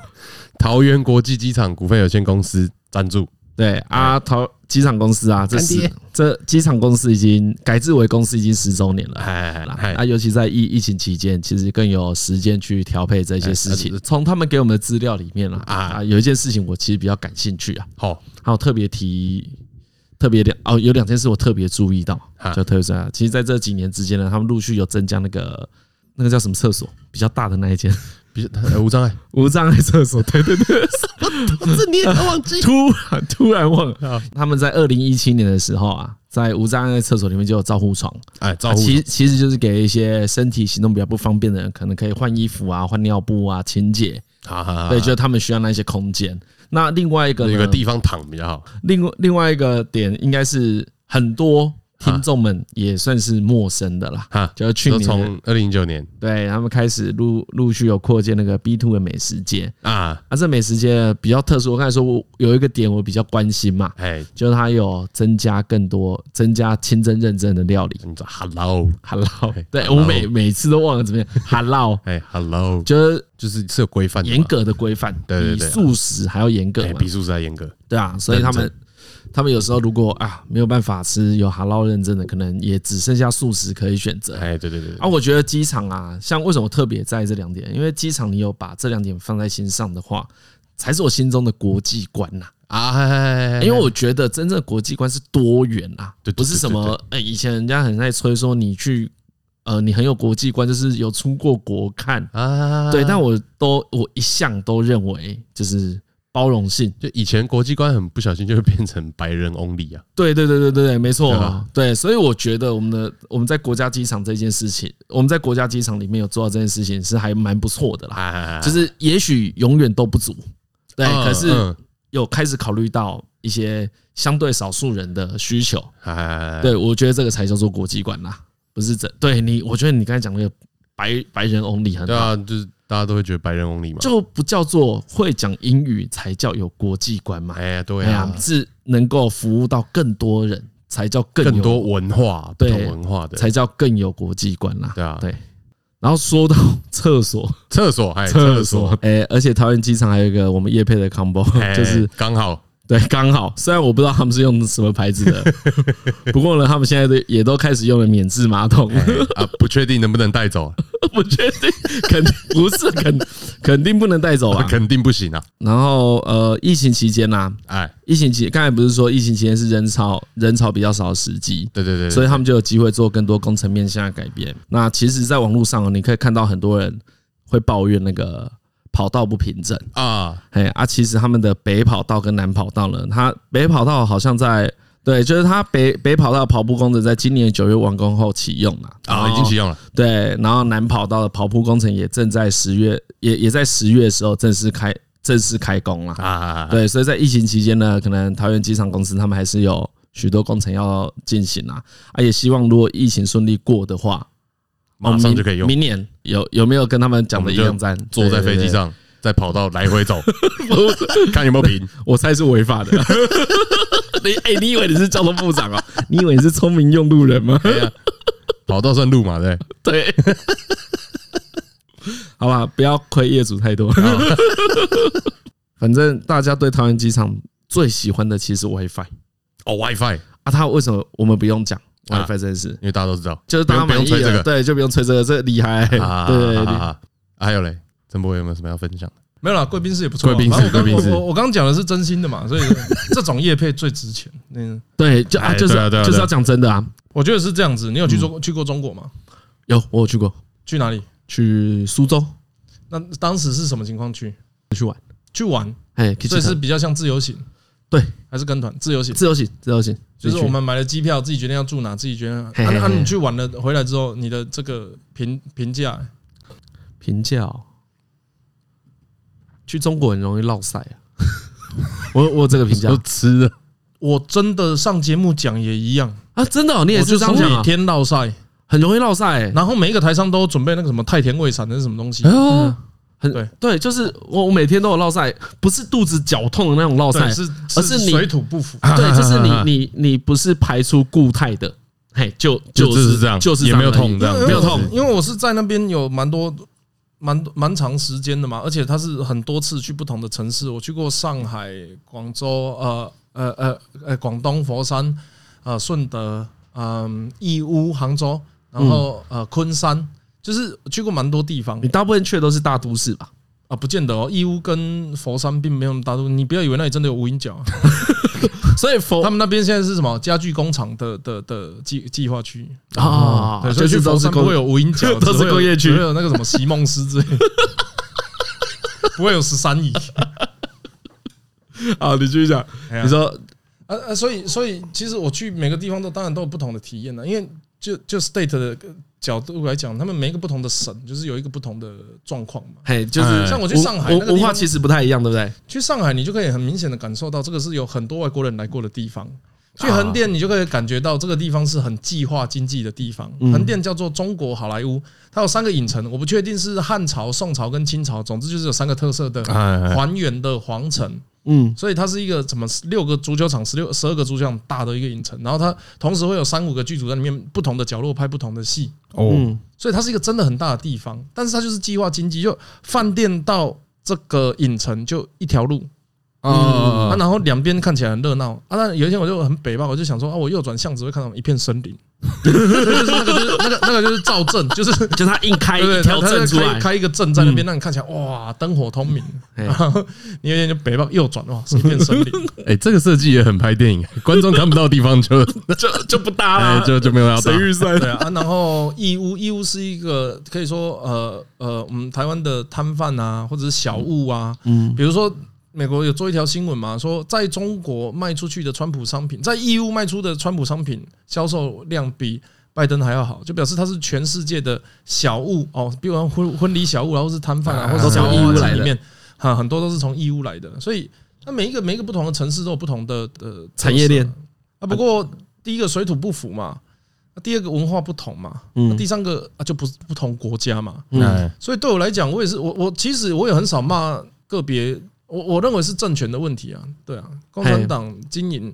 桃园国际机场股份有限公司赞助。对啊，桃机场公司啊，这是这机场公司已经改制为公司已经十周年了。哎哎啊，尤其在疫疫情期间，其实更有时间去调配这些事情。从他们给我们的资料里面啊，啊，有一件事情我其实比较感兴趣啊。好，还有特别提特别两哦，有两件事我特别注意到，就特别是，其实在这几年之间呢，他们陆续有增加那个那个叫什么厕所比较大的那一间。比无障碍，无障碍厕所，对对对，这你也忘记？突然突然忘了，他们在二零一七年的时候啊，在无障碍厕所里面就有照护床，哎，照护其其实就是给一些身体行动比较不方便的人，可能可以换衣服啊、换尿布啊、清洁，对，就是他们需要那些空间。那另外一个有个地方躺比较好。另外另外一个点应该是很多。听众们也算是陌生的啦，哈，就是去年从二零一九年，对他们开始陆陆续有扩建那个 B two 的美食街。啊，啊，这美食街比较特殊，我刚才说我有一个点我比较关心嘛，哎，就是它有增加更多增加清真认证的料理，你说 Hello Hello，对我每每次都忘了怎么样 Hello，哎 Hello，就是就是是有规范，严格的规范，比素食还要严格，比素食还严格，对啊，所以他们。他们有时候如果啊没有办法吃有哈捞认证的，可能也只剩下素食可以选择。哎，对对对。啊，我觉得机场啊，像为什么特别在意这两点？因为机场你有把这两点放在心上的话，才是我心中的国际观呐。啊，因为我觉得真正的国际观是多元啊，不是什么哎，以前人家很爱吹说你去呃，你很有国际观，就是有出过国看啊。对，但我都我一向都认为就是。包容性，就以前国际观很不小心就会变成白人 only 啊。对对对对对对，没错。对，所以我觉得我们的我们在国家机场这件事情，我们在国家机场里面有做到这件事情是还蛮不错的啦。就是也许永远都不足，对，可是有开始考虑到一些相对少数人的需求。对，我觉得这个才叫做国际观啦，不是这。对你，我觉得你刚才讲那个白白人 only 很好，就是。大家都会觉得白人 only 嘛，就不叫做会讲英语才叫有国际观嘛？哎呀，对呀，是能够服务到更多人才叫更更多文化，对文化的才叫更有国际观啦。对啊，对。然后说到厕所，厕所，哎，厕所，哎，而且桃园机场还有一个我们叶配的 combo，就是刚好。对，刚好。虽然我不知道他们是用什么牌子的，不过呢，他们现在都也都开始用了免治马桶啊，不确定能不能带走，不确定，肯定不是肯肯定不能带走啊，肯定不行啊。然后呃，疫情期间呢，哎，疫情期刚才不是说疫情期间是人潮人潮比较少的时机，对对对，所以他们就有机会做更多工程面向的改变。那其实，在网络上你可以看到很多人会抱怨那个。跑道不平整啊，哎啊，其实他们的北跑道跟南跑道呢，它北跑道好像在对，就是它北北跑道跑步工程在今年九月完工后启用了啊，已经启用了。对，然后南跑道的跑步工程也正在十月，也也在十月的时候正式开正式开工了啊。对，所以在疫情期间呢，可能桃园机场公司他们还是有许多工程要进行啊，啊，也希望如果疫情顺利过的话。马上就可以用。明年有有没有跟他们讲的一样站？坐在飞机上，在跑道来回走，看有没有平。我猜是违法的。你哎，你以为你是交通部长啊？你以为你是聪明用路人吗？跑道算路嘛？对。对。好吧，不要亏业主太多。反正大家对桃园机场最喜欢的其实 WiFi 哦，WiFi 啊，他为什么我们不用讲 WiFi 这件事？因为大家都知道，就是大家满意了，对，就不用吹这个，这厉害。对，还有嘞，陈柏惟有没有什么要分享的？没有啦，贵宾室也不错。贵宾室，贵宾室，我我刚刚讲的是真心的嘛，所以这种业配最值钱。嗯，对，就啊，就是就是要讲真的啊。我觉得是这样子。你有去做去过中国吗？有，我有去过。去哪里？去苏州。那当时是什么情况去？去玩。去玩。哎，所以是比较像自由行。对，还是跟团？自由行。自由行，自由行。就是我们买了机票，自己决定要住哪，自己决定。那那你去玩了回来之后，你的这个评评价？评价。去中国很容易落赛啊！我我这个评价吃的，我真的上节目讲也一样啊！真的，你也是这样讲，每天落赛，很容易落赛。然后每一个台商都准备那个什么太田胃散的是什么东西？哦，很对对，就是我我每天都有落赛，不是肚子绞痛的那种落赛，是而是水土不服。对，就是你 你你不是排出固态的，嘿，就就是这样，就是也没有痛，这样没有痛，因为我是在那边有蛮多。蛮蛮长时间的嘛，而且他是很多次去不同的城市，我去过上海、广州、呃呃呃呃广东佛山、呃顺德、嗯义乌、杭州，然后呃昆山，就是去过蛮多地方。你大部分去的都是大都市吧？啊，不见得哦，义乌跟佛山并没有那么大都市，你不要以为那里真的有无影脚。所以佛他们那边现在是什么家具工厂的的的计计划区啊？所以去佛山不会有无影脚，都是工业区，没有那个什么席梦思之类，不会有十三姨。啊，你继续讲，你说呃呃，所以所以其实我去每个地方都当然都有不同的体验了，因为就就 state 的。角度来讲，他们每一个不同的省，就是有一个不同的状况嘛。嘿，就是像我去上海，文化其实不太一样，对不对？去上海，你就可以很明显的感受到，这个是有很多外国人来过的地方。去横店，你就可以感觉到这个地方是很计划经济的地方。横店叫做中国好莱坞，它有三个影城，我不确定是汉朝、宋朝跟清朝，总之就是有三个特色的还原的皇城。嗯，所以它是一个什么六个足球场、十六、十二个足球场大的一个影城，然后它同时会有三五个剧组在里面不同的角落拍不同的戏。哦，所以它是一个真的很大的地方，但是它就是计划经济，就饭店到这个影城就一条路。啊，然后两边看起来很热闹啊。那有一天我就很北吧，我就想说啊，我右转巷子会看到一片森林，就是那个就是那个那个就是造镇，就是 就他硬开一条镇出来，开一个镇在那边，让你看起来哇，灯火通明。然后你有一天就北吧，右转哇，是一片森林。哎，这个设计也很拍电影，观众看不到的地方就就就不搭了，就就没有要搭。谁预算？对啊。然后义乌，义乌是一个可以说呃呃，我们台湾的摊贩啊，或者是小物啊，嗯，比如说。美国有做一条新闻嘛，说在中国卖出去的川普商品，在义乌卖出的川普商品销售量比拜登还要好，就表示它是全世界的小物哦，比如婚婚礼小物，然后是摊贩啊，或者从义乌来里面，哈，很多都是从义乌来的。所以，那每一个每一个不同的城市都有不同的呃产业链啊。不过，第一个水土不服嘛，第二个文化不同嘛，嗯第三个啊就不是不同国家嘛。嗯，所以对我来讲，我也是我我其实我也很少骂个别。我我认为是政权的问题啊，对啊，共产党经营，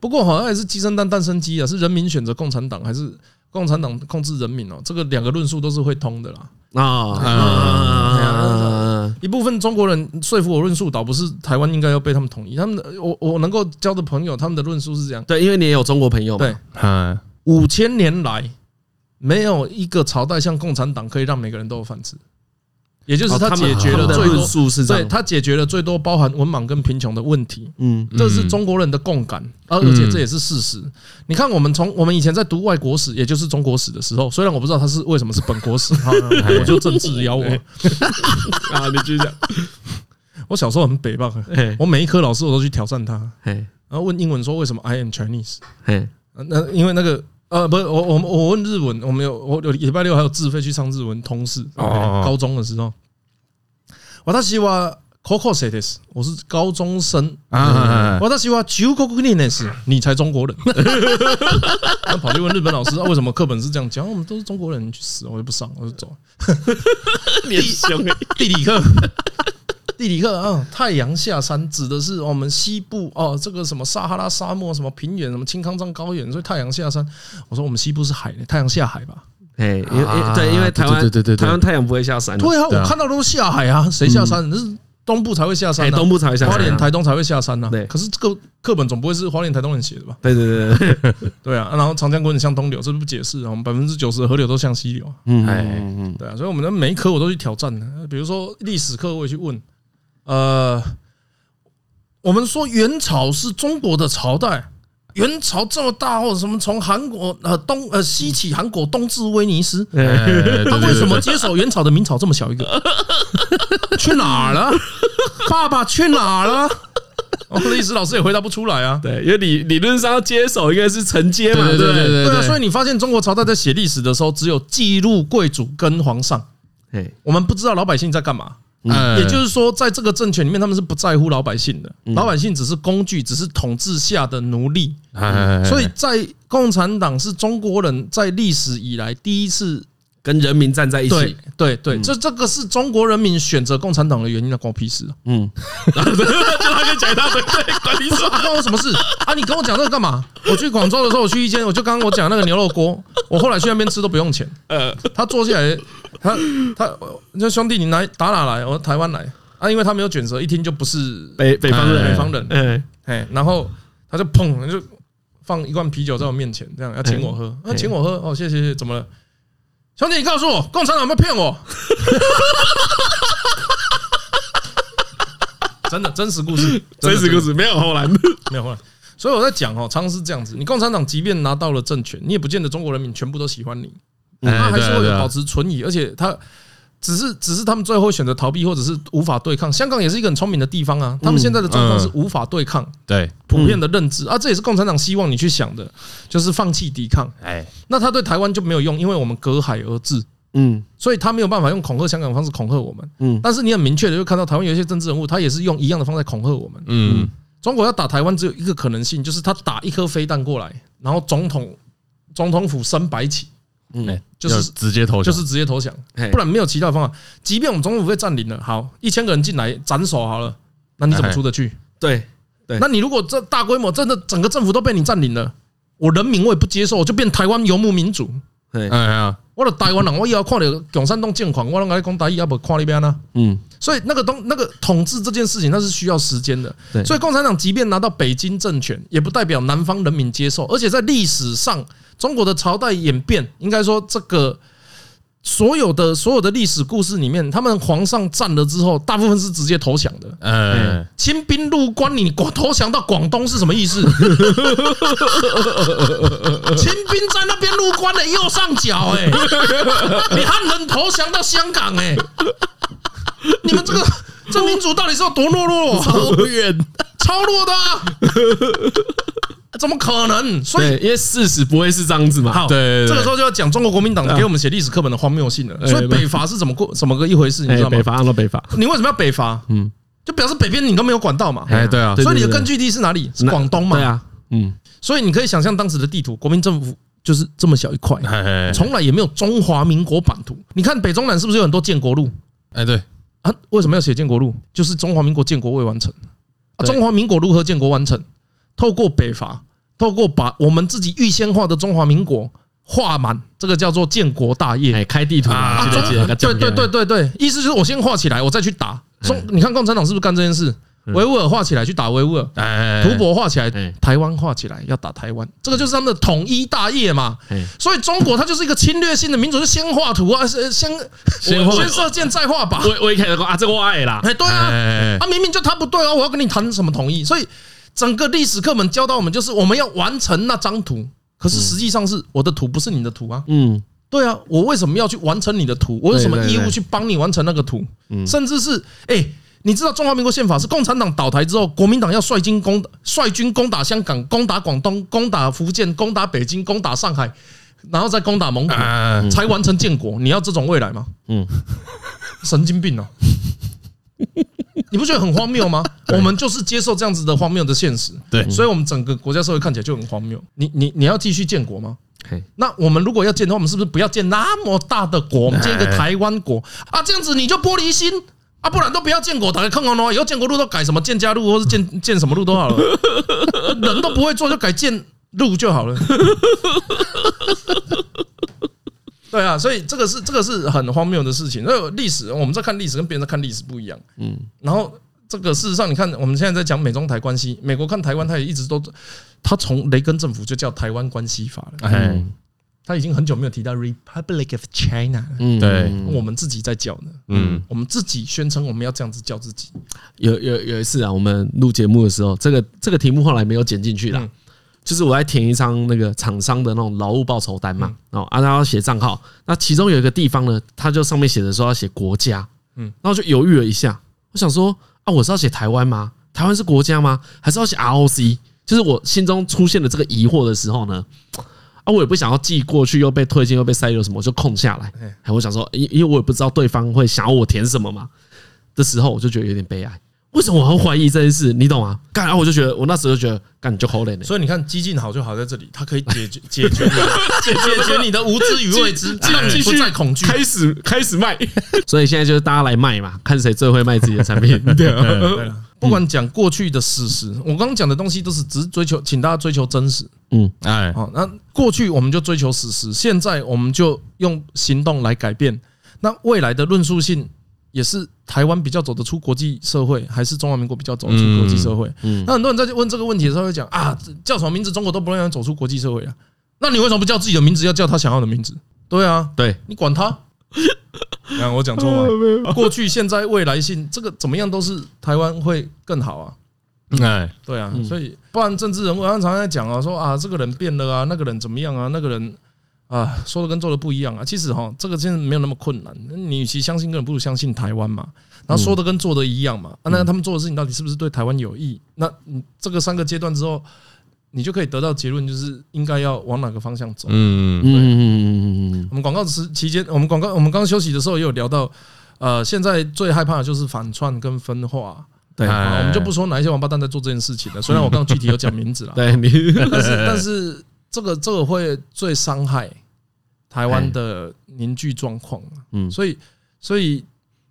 不过好像也是鸡生蛋蛋生鸡啊，是人民选择共产党还是共产党控制人民哦？这个两个论述都是会通的啦。啊，一部分中国人说服我论述，倒不是台湾应该要被他们统一，他们的我我能够交的朋友，他们的论述是这样。对，因为你也有中国朋友嘛。对，五千年来没有一个朝代像共产党可以让每个人都有饭吃。也就是他解决了最多，对，他解决了最多包含文盲跟贫穷的问题。嗯，这是中国人的共感，而且这也是事实。你看，我们从我们以前在读外国史，也就是中国史的时候，虽然我不知道他是为什么是本国史，我就政治咬我 啊！你继续讲。我小时候很北棒，我每一科老师我都去挑战他，然后问英文说为什么 I am Chinese？那因为那个。呃，不是我，我我问日文，我们有我有礼拜六还有自费去上日文通识。高中的时候，我他希望 Coco says 我是高中生啊，我他希望 Jukokunis 你才中国人。他跑去问日本老师，为什么课本是这样讲？我们都是中国人，你去死！我就不上，我就走。脸凶，地理课。地理课啊，太阳下山指的是我们西部哦，这个什么撒哈拉沙漠，什么平原，什么青康藏高原，所以太阳下山。我说我们西部是海，太阳下海吧？哎，因为对，因为台湾对对对，台湾太阳不会下山。对啊，我看到都是下海啊，谁下山？那是东部才会下山，东部才会下山，花莲、台东才会下山呐。对，可是这个课本总不会是花莲、台东人写的吧？对对对对对啊。然后长江滚向东流，这不解释啊？我们百分之九十的河流都向西流。嗯嗯嗯，对啊。所以我们的每一科我都去挑战的，比如说历史课我也去问，呃。我们说元朝是中国的朝代，元朝这么大，或者什么从韩国呃东呃西起韩国东至威尼斯，他为什么接手元朝的明朝这么小一个？去哪儿了？爸爸去哪儿了？历史老师也回答不出来啊。对，因为理理论上要接手应该是承接嘛，对对对对对。所以你发现中国朝代在写历史的时候，只有记录贵族跟皇上，我们不知道老百姓在干嘛。嗯，也就是说，在这个政权里面，他们是不在乎老百姓的，老百姓只是工具，只是统治下的奴隶。所以在共产党是中国人在历史以来第一次跟人民站在一起。对对对，这这个是中国人民选择共产党的原因，那关我屁事。嗯，就他跟讲他的，对，关你什么？关我什么事啊？你跟我讲这个干嘛？我去广州的时候，我去一间，我就刚刚我讲那个牛肉锅，我后来去那边吃都不用钱。呃，他坐下来。他他，你说兄弟，你来打哪来？我说台湾来啊，因为他没有卷舌，一听就不是北北方人，北方人。嗯哎，然后他就砰，就放一罐啤酒在我面前，这样要请我喝，那，请我喝，哦，谢谢谢谢，怎么了？兄弟，你告诉我，共产党有没有骗我？真的真实故事，真实故事没有后来，没有后来。所以我在讲哦，常常是这样子，你共产党即便拿到了政权，你也不见得中国人民全部都喜欢你。他还是会有保持存疑，而且他只是只是他们最后选择逃避，或者是无法对抗。香港也是一个很聪明的地方啊，他们现在的状况是无法对抗，对普遍的认知啊，这也是共产党希望你去想的，就是放弃抵抗。哎，那他对台湾就没有用，因为我们隔海而治，嗯，所以他没有办法用恐吓香港的方式恐吓我们，嗯。但是你很明确的就看到台湾有一些政治人物，他也是用一样的方式恐吓我们，嗯。中国要打台湾只有一个可能性，就是他打一颗飞弹过来，然后总统总统府升白旗。嗯，就是直接投降，就是直接投降，不然没有其他方法。即便我们总统府被占领了，好，一千个人进来斩首好了，那你怎么出得去？对对，那你如果这大规模真的整个政府都被你占领了，我人民我也不接受，我就变台湾游牧民族。哎呀，我的台湾人，我以后看到共产党建狂，我拢爱讲台语，也不看那边呢。嗯，所以那个东那个统治这件事情，那是需要时间的。所以共产党即便拿到北京政权，也不代表南方人民接受，而且在历史上。中国的朝代演变，应该说这个所有的所有的历史故事里面，他们皇上战了之后，大部分是直接投降的。嗯，清兵入关，你广投降到广东是什么意思？清兵在那边入关的右上角，哎，你汉人投降到香港，哎，你们这个这民主到底是有多懦弱？超远，超弱的啊。怎么可能？所以，因为事实不会是这样子嘛。好，对，这个时候就要讲中国国民党给我们写历史课本的荒谬性了。所以北伐是怎么过，怎么个一回事？你知道吗？北伐，按照北伐，你为什么要北伐？嗯，就表示北边你都没有管到嘛。哎，对啊。所以你的根据地是哪里？是广东嘛？对啊。嗯，所以你可以想象当时的地图，国民政府就是这么小一块，从来也没有中华民国版图。你看北中南是不是有很多建国路？哎，对啊，为什么要写建国路？就是中华民国建国未完成啊。中华民国如何建国完成？透过北伐。透过把我们自己预先画的中华民国画满，这个叫做建国大业。哎，开地图啊！对对对对对，意思就是我先画起来，我再去打。中，你看共产党是不是干这件事？维吾尔画起来去打维吾尔，吐蕃画起来，台湾画起来要打台湾，这个就是他们的统一大业嘛。所以中国它就是一个侵略性的民族，就先画图啊，先先先射箭再画靶。我我一开始说啊，这个我爱啦。哎，对啊，啊明明就他不对啊，我要跟你谈什么统一？所以。整个历史课本教导我们，就是我们要完成那张图。可是实际上是我的图不是你的图啊。嗯，对啊，我为什么要去完成你的图？我有什么义务去帮你完成那个图？甚至是哎，你知道中华民国宪法是共产党倒台之后，国民党要率军攻率军攻打香港、攻打广东、攻打福建、攻打北京、攻打上海，然后再攻打蒙古，才完成建国。你要这种未来吗？嗯，神经病哦。你不觉得很荒谬吗？我们就是接受这样子的荒谬的现实，对，所以我们整个国家社会看起来就很荒谬。你你你要继续建国吗？那我们如果要建的话，我们是不是不要建那么大的国？我们建一个台湾国 啊，这样子你就玻璃心啊，不然都不要建国，打开看看喽。以后建国路都改什么建家路，或是建建什么路都好了，人都不会做，就改建路就好了。对啊，所以这个是这个是很荒谬的事情。那历史我们在看历史，跟别人在看历史不一样。嗯，然后这个事实上，你看我们现在在讲美中台关系，美国看台湾，他也一直都，他从雷根政府就叫台湾关系法了。嗯。他已经很久没有提到 Republic of China，嗯，对，我们自己在叫呢，嗯，我们自己宣称我们要这样子叫自己。有有有一次啊，我们录节目的时候，这个这个题目后来没有剪进去了，就是我在填一张那个厂商的那种劳务报酬单嘛，然后啊，他要写账号，那其中有一个地方呢，他就上面写的说要写国家，嗯，然后就犹豫了一下，我想说啊，我是要写台湾吗？台湾是国家吗？还是要写 ROC？就是我心中出现了这个疑惑的时候呢。啊，我也不想要寄过去，又被退件，又被塞入什么，我就空下来。哎，我想说，因因为我也不知道对方会想要我填什么嘛。的时候，我就觉得有点悲哀。为什么我很怀疑这件事？你懂吗？干，然后我就觉得，我那时候就觉得，干你就好脸。所以你看，激进好就好在这里，它可以解决 解决解决 你的无知与未知，让你不再恐惧，开始开始卖。所以现在就是大家来卖嘛，看谁最会卖自己的产品。对啊。不管讲过去的事实，我刚刚讲的东西都是只是追求，请大家追求真实。嗯，哎，好，那过去我们就追求史实，现在我们就用行动来改变。那未来的论述性也是台湾比较走得出国际社会，还是中华民国比较走得出国际社会？嗯，那很多人在问这个问题的时候会讲啊，叫什么名字，中国都不让人走出国际社会啊。那你为什么不叫自己的名字，要叫他想要的名字？对啊，对你管他。啊，我讲错吗？过去、现在、未来性，这个怎么样都是台湾会更好啊！哎，对啊，所以不然政治人物常常在讲啊，说啊，这个人变了啊，那个人怎么样啊，那个人啊，说的跟做的不一样啊。其实哈，这个真的没有那么困难。你与其相信，根本不如相信台湾嘛。然后说的跟做的一样嘛。啊，那他们做的事情到底是不是对台湾有益？那你这个三个阶段之后。你就可以得到结论，就是应该要往哪个方向走。嗯嗯嗯嗯，我们广告时期间，我们广告我们刚休息的时候也有聊到，呃，现在最害怕的就是反串跟分化。对，我们就不说哪一些王八蛋在做这件事情了。虽然我刚刚具体有讲名字了，对，但是但是这个这个会最伤害台湾的凝聚状况。嗯，所以所以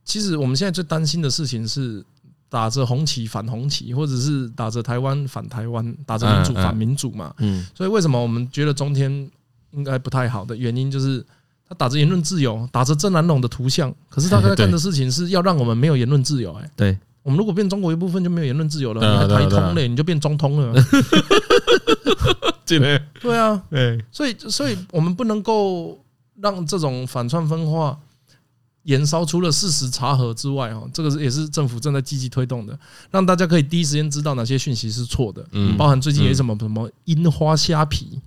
其实我们现在最担心的事情是。打着红旗反红旗，或者是打着台湾反台湾，打着民主反民主嘛。嗯，所以为什么我们觉得中天应该不太好的原因，就是他打着言论自由，打着郑南榕的图像，可是他在干的事情是要让我们没有言论自由。哎，对，我们如果变中国一部分，就没有言论自由了。你台通嘞，你就变中通了。对啊，对，所以，所以我们不能够让这种反串分化。延烧除了事实查核之外，哈，这个也是政府正在积极推动的，让大家可以第一时间知道哪些讯息是错的。嗯，包含最近有什么什么樱花虾皮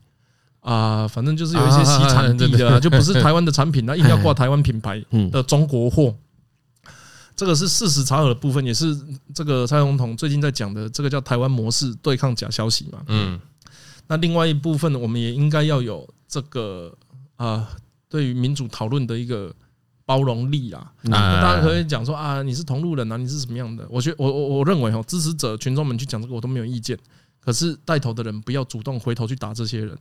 啊，反正就是有一些洗产地的，就不是台湾的产品，那硬要挂台湾品牌的中国货。这个是事实查核的部分，也是这个蔡总统最近在讲的，这个叫台湾模式对抗假消息嘛。嗯，那另外一部分，我们也应该要有这个啊，对于民主讨论的一个。包容力啊，那大家可以讲说啊，你是同路人啊，你是什么样的？我觉我我我认为哦，支持者群众们去讲这个我都没有意见，可是带头的人不要主动回头去打这些人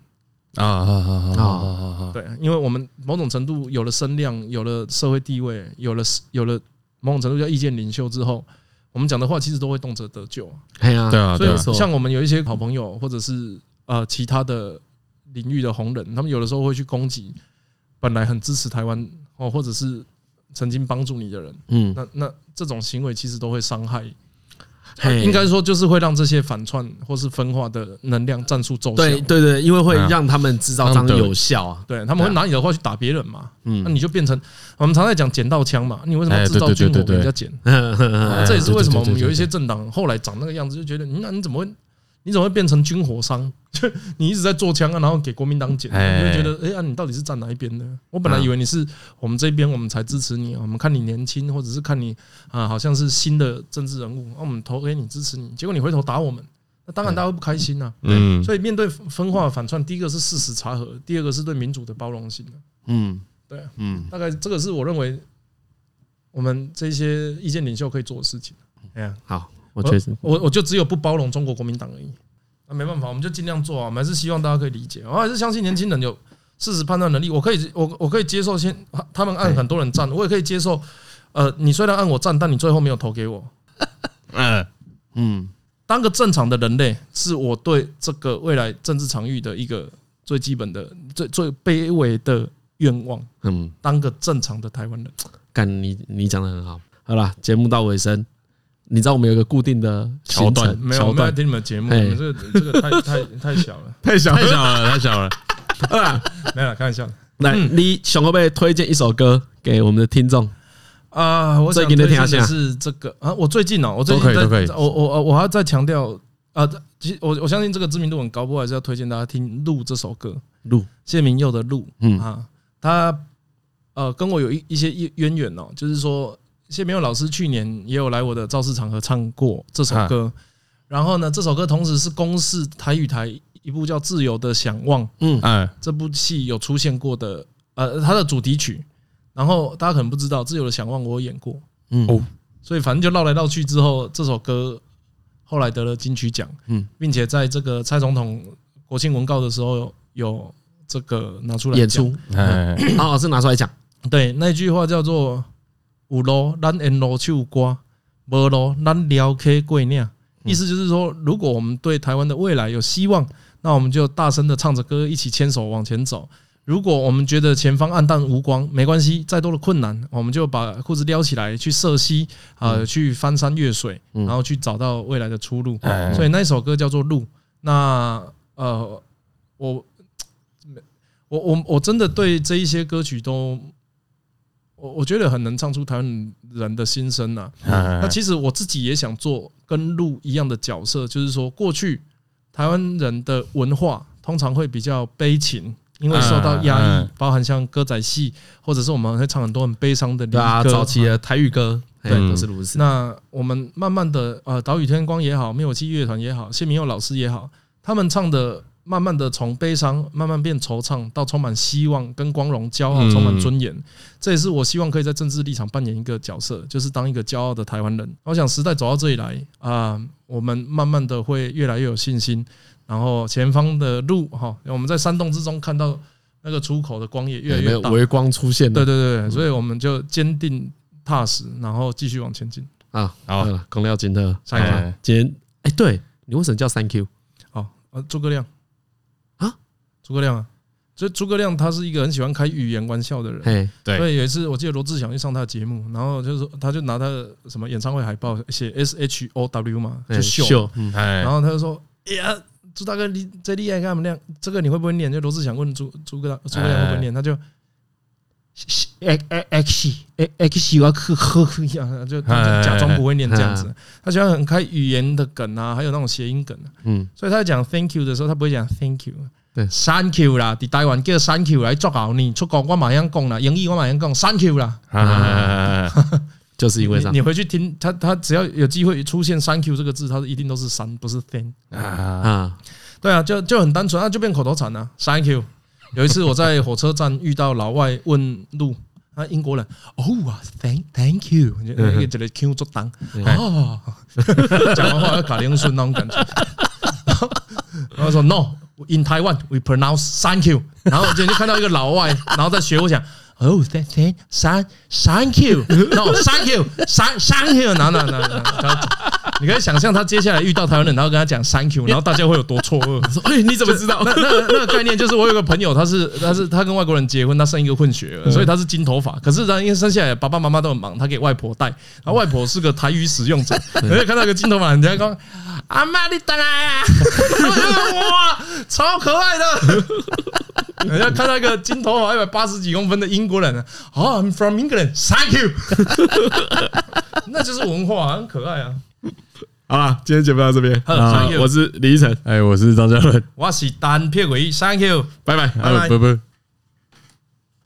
啊啊啊啊！对，因为我们某种程度有了声量，有了社会地位，有了有了某种程度叫意见领袖之后，我们讲的话其实都会动辄得咎。对啊，对啊，所以像我们有一些好朋友，或者是呃其他的领域的红人，他们有的时候会去攻击本来很支持台湾。哦，或者是曾经帮助你的人，嗯，那那这种行为其实都会伤害，应该说就是会让这些反串或是分化的能量战术奏效。对对对，因为会让他们知道这样有效啊，对，他们会拿你的话去打别人嘛，嗯，那你就变成我们常在讲捡到枪嘛，你为什么制造军火给人家捡？这也是为什么我们有一些政党后来长那个样子，就觉得，那你怎么会？你怎么会变成军火商？就你一直在做枪啊，然后给国民党捡，你会觉得，哎呀，你到底是站哪一边的？我本来以为你是我们这边，我们才支持你。我们看你年轻，或者是看你啊，好像是新的政治人物，那我们投给你支持你。结果你回头打我们，那当然大家会不开心呐。嗯，所以面对分化反串，第一个是事实查核，第二个是对民主的包容性。嗯，对，嗯，大概这个是我认为我们这些意见领袖可以做的事情。哎呀，好。我确实，我我就只有不包容中国国民党而已。那没办法，我们就尽量做啊。我们还是希望大家可以理解，我还是相信年轻人有事实判断能力。我可以，我我可以接受先他们按很多人赞，我也可以接受。呃，你虽然按我赞，但你最后没有投给我。嗯嗯，当个正常的人类，是我对这个未来政治场域的一个最基本的、最最卑微的愿望。嗯，当个正常的台湾人。干你，你讲的很好。好了，节目到尾声，你知道我们有个固定的桥段，没有？我们在听你们节目，这个这个太太太小了，太 小太小了，太小了。啊，没有，开玩笑。来，你想要不要推荐一首歌给我们的听众？啊？我最近的听的是这个。啊，我最近哦，我最近在，我我我还要再强调啊，其实我我相信这个知名度很高，不过还是要推荐大家听《路》这首歌，《路》谢明佑的《路》，嗯。啊，他呃跟我有一一些渊源哦，就是说谢明佑老师去年也有来我的造势场合唱过这首歌，然后呢，这首歌同时是公视台语台。一部叫《自由的想望》，嗯，哎，这部戏有出现过的，呃，它的主题曲。然后大家可能不知道，《自由的想望》我有演过，嗯，哦，所以反正就绕来绕去之后，这首歌后来得了金曲奖，嗯，并且在这个蔡总统国庆文告的时候有这个拿出来演出，哎，老师拿出来讲，对，那句话叫做“有路咱沿路唱歌，无路咱撩起过岭”，意思就是说，如果我们对台湾的未来有希望。那我们就大声的唱着歌，一起牵手往前走。如果我们觉得前方暗淡无光，没关系，再多的困难，我们就把裤子撩起来，去涉溪啊，去翻山越水，然后去找到未来的出路。所以那首歌叫做《路》。那呃，我我我我真的对这一些歌曲都，我我觉得很能唱出台湾人的心声呐。那其实我自己也想做跟鹿一样的角色，就是说过去。台湾人的文化通常会比较悲情，因为受到压抑，包含像歌仔戏，或者是我们会唱很多很悲伤的歌，早期的台语歌，对，都是如此。那我们慢慢的，呃，岛屿天光也好，灭火器乐团也好，谢明佑老师也好，他们唱的。慢慢的从悲伤慢慢变惆怅，到充满希望跟光荣、骄傲、充满尊严。这也是我希望可以在政治立场扮演一个角色，就是当一个骄傲的台湾人。我想时代走到这里来啊，我们慢慢的会越来越有信心。然后前方的路哈，我们在山洞之中看到那个出口的光也越来越大，微光出现。对对对，所以我们就坚定踏实，然后继续往前进啊。好，公料金特下一个，今天哎，对你为什么叫 Thank you？好，呃，诸葛亮。诸葛亮啊，所以诸葛亮他是一个很喜欢开语言玩笑的人。对，所以有一次我记得罗志祥去上他的节目，然后就是他就拿他的什么演唱会海报写 S H O W 嘛，就秀，然后他就说：“哎呀，朱大哥你最厉害，干嘛亮？这个你会不会念？”就罗志祥问诸诸葛亮，诸葛亮会不会念？他就 X X X X 我呵呵一样，就假装不会念这样子。他喜欢很开语言的梗啊，还有那种谐音梗。嗯，所以他讲 Thank you 的时候，他不会讲 Thank you。对，Thank you 啦，在台湾叫 Thank you 来作好你出国我马上讲啦，英语我马上讲 Thank you 啦，就是因为你回去听他，他只要有机会出现 Thank you 这个字，他一定都是三，不是 Thank 啊，对啊，就就很单纯啊，就变口头禅了。Thank you。有一次我在火车站遇到老外问路，啊，英国人，哦啊，Thank Thank you，一个这个 Q 做当，哦，讲完话要卡铃顺那种感觉，然后说 No。In Taiwan, we pronounce thank you。然后我今天就看到一个老外，然后在学我讲 ，Oh, thank, thank, thank, thank you. No, thank you, thank, thank you。然后呢，然后你可以想象他接下来遇到台湾人，然后跟他讲 thank you，然后大家会有多错愕。说，哎，你怎么知道？那那那个概念就是，我有个朋友，他是他是他跟外国人结婚，他生一个混血儿，所以他是金头发。可是他因为生下来爸爸妈妈都很忙，他给外婆带。然后外婆是个台语使用者，你可以看到一个金头发，人家说。阿妈，你等来啊！哇，超可爱的！人家看到一个金头发、一百八十几公分的英国人，啊，I'm from England，Thank you。那就是文化，很可爱啊！好了，今天节目到这边，我是李依晨，哎，我是张嘉伦，我是单片尾，Thank you，拜拜，拜拜，拜拜。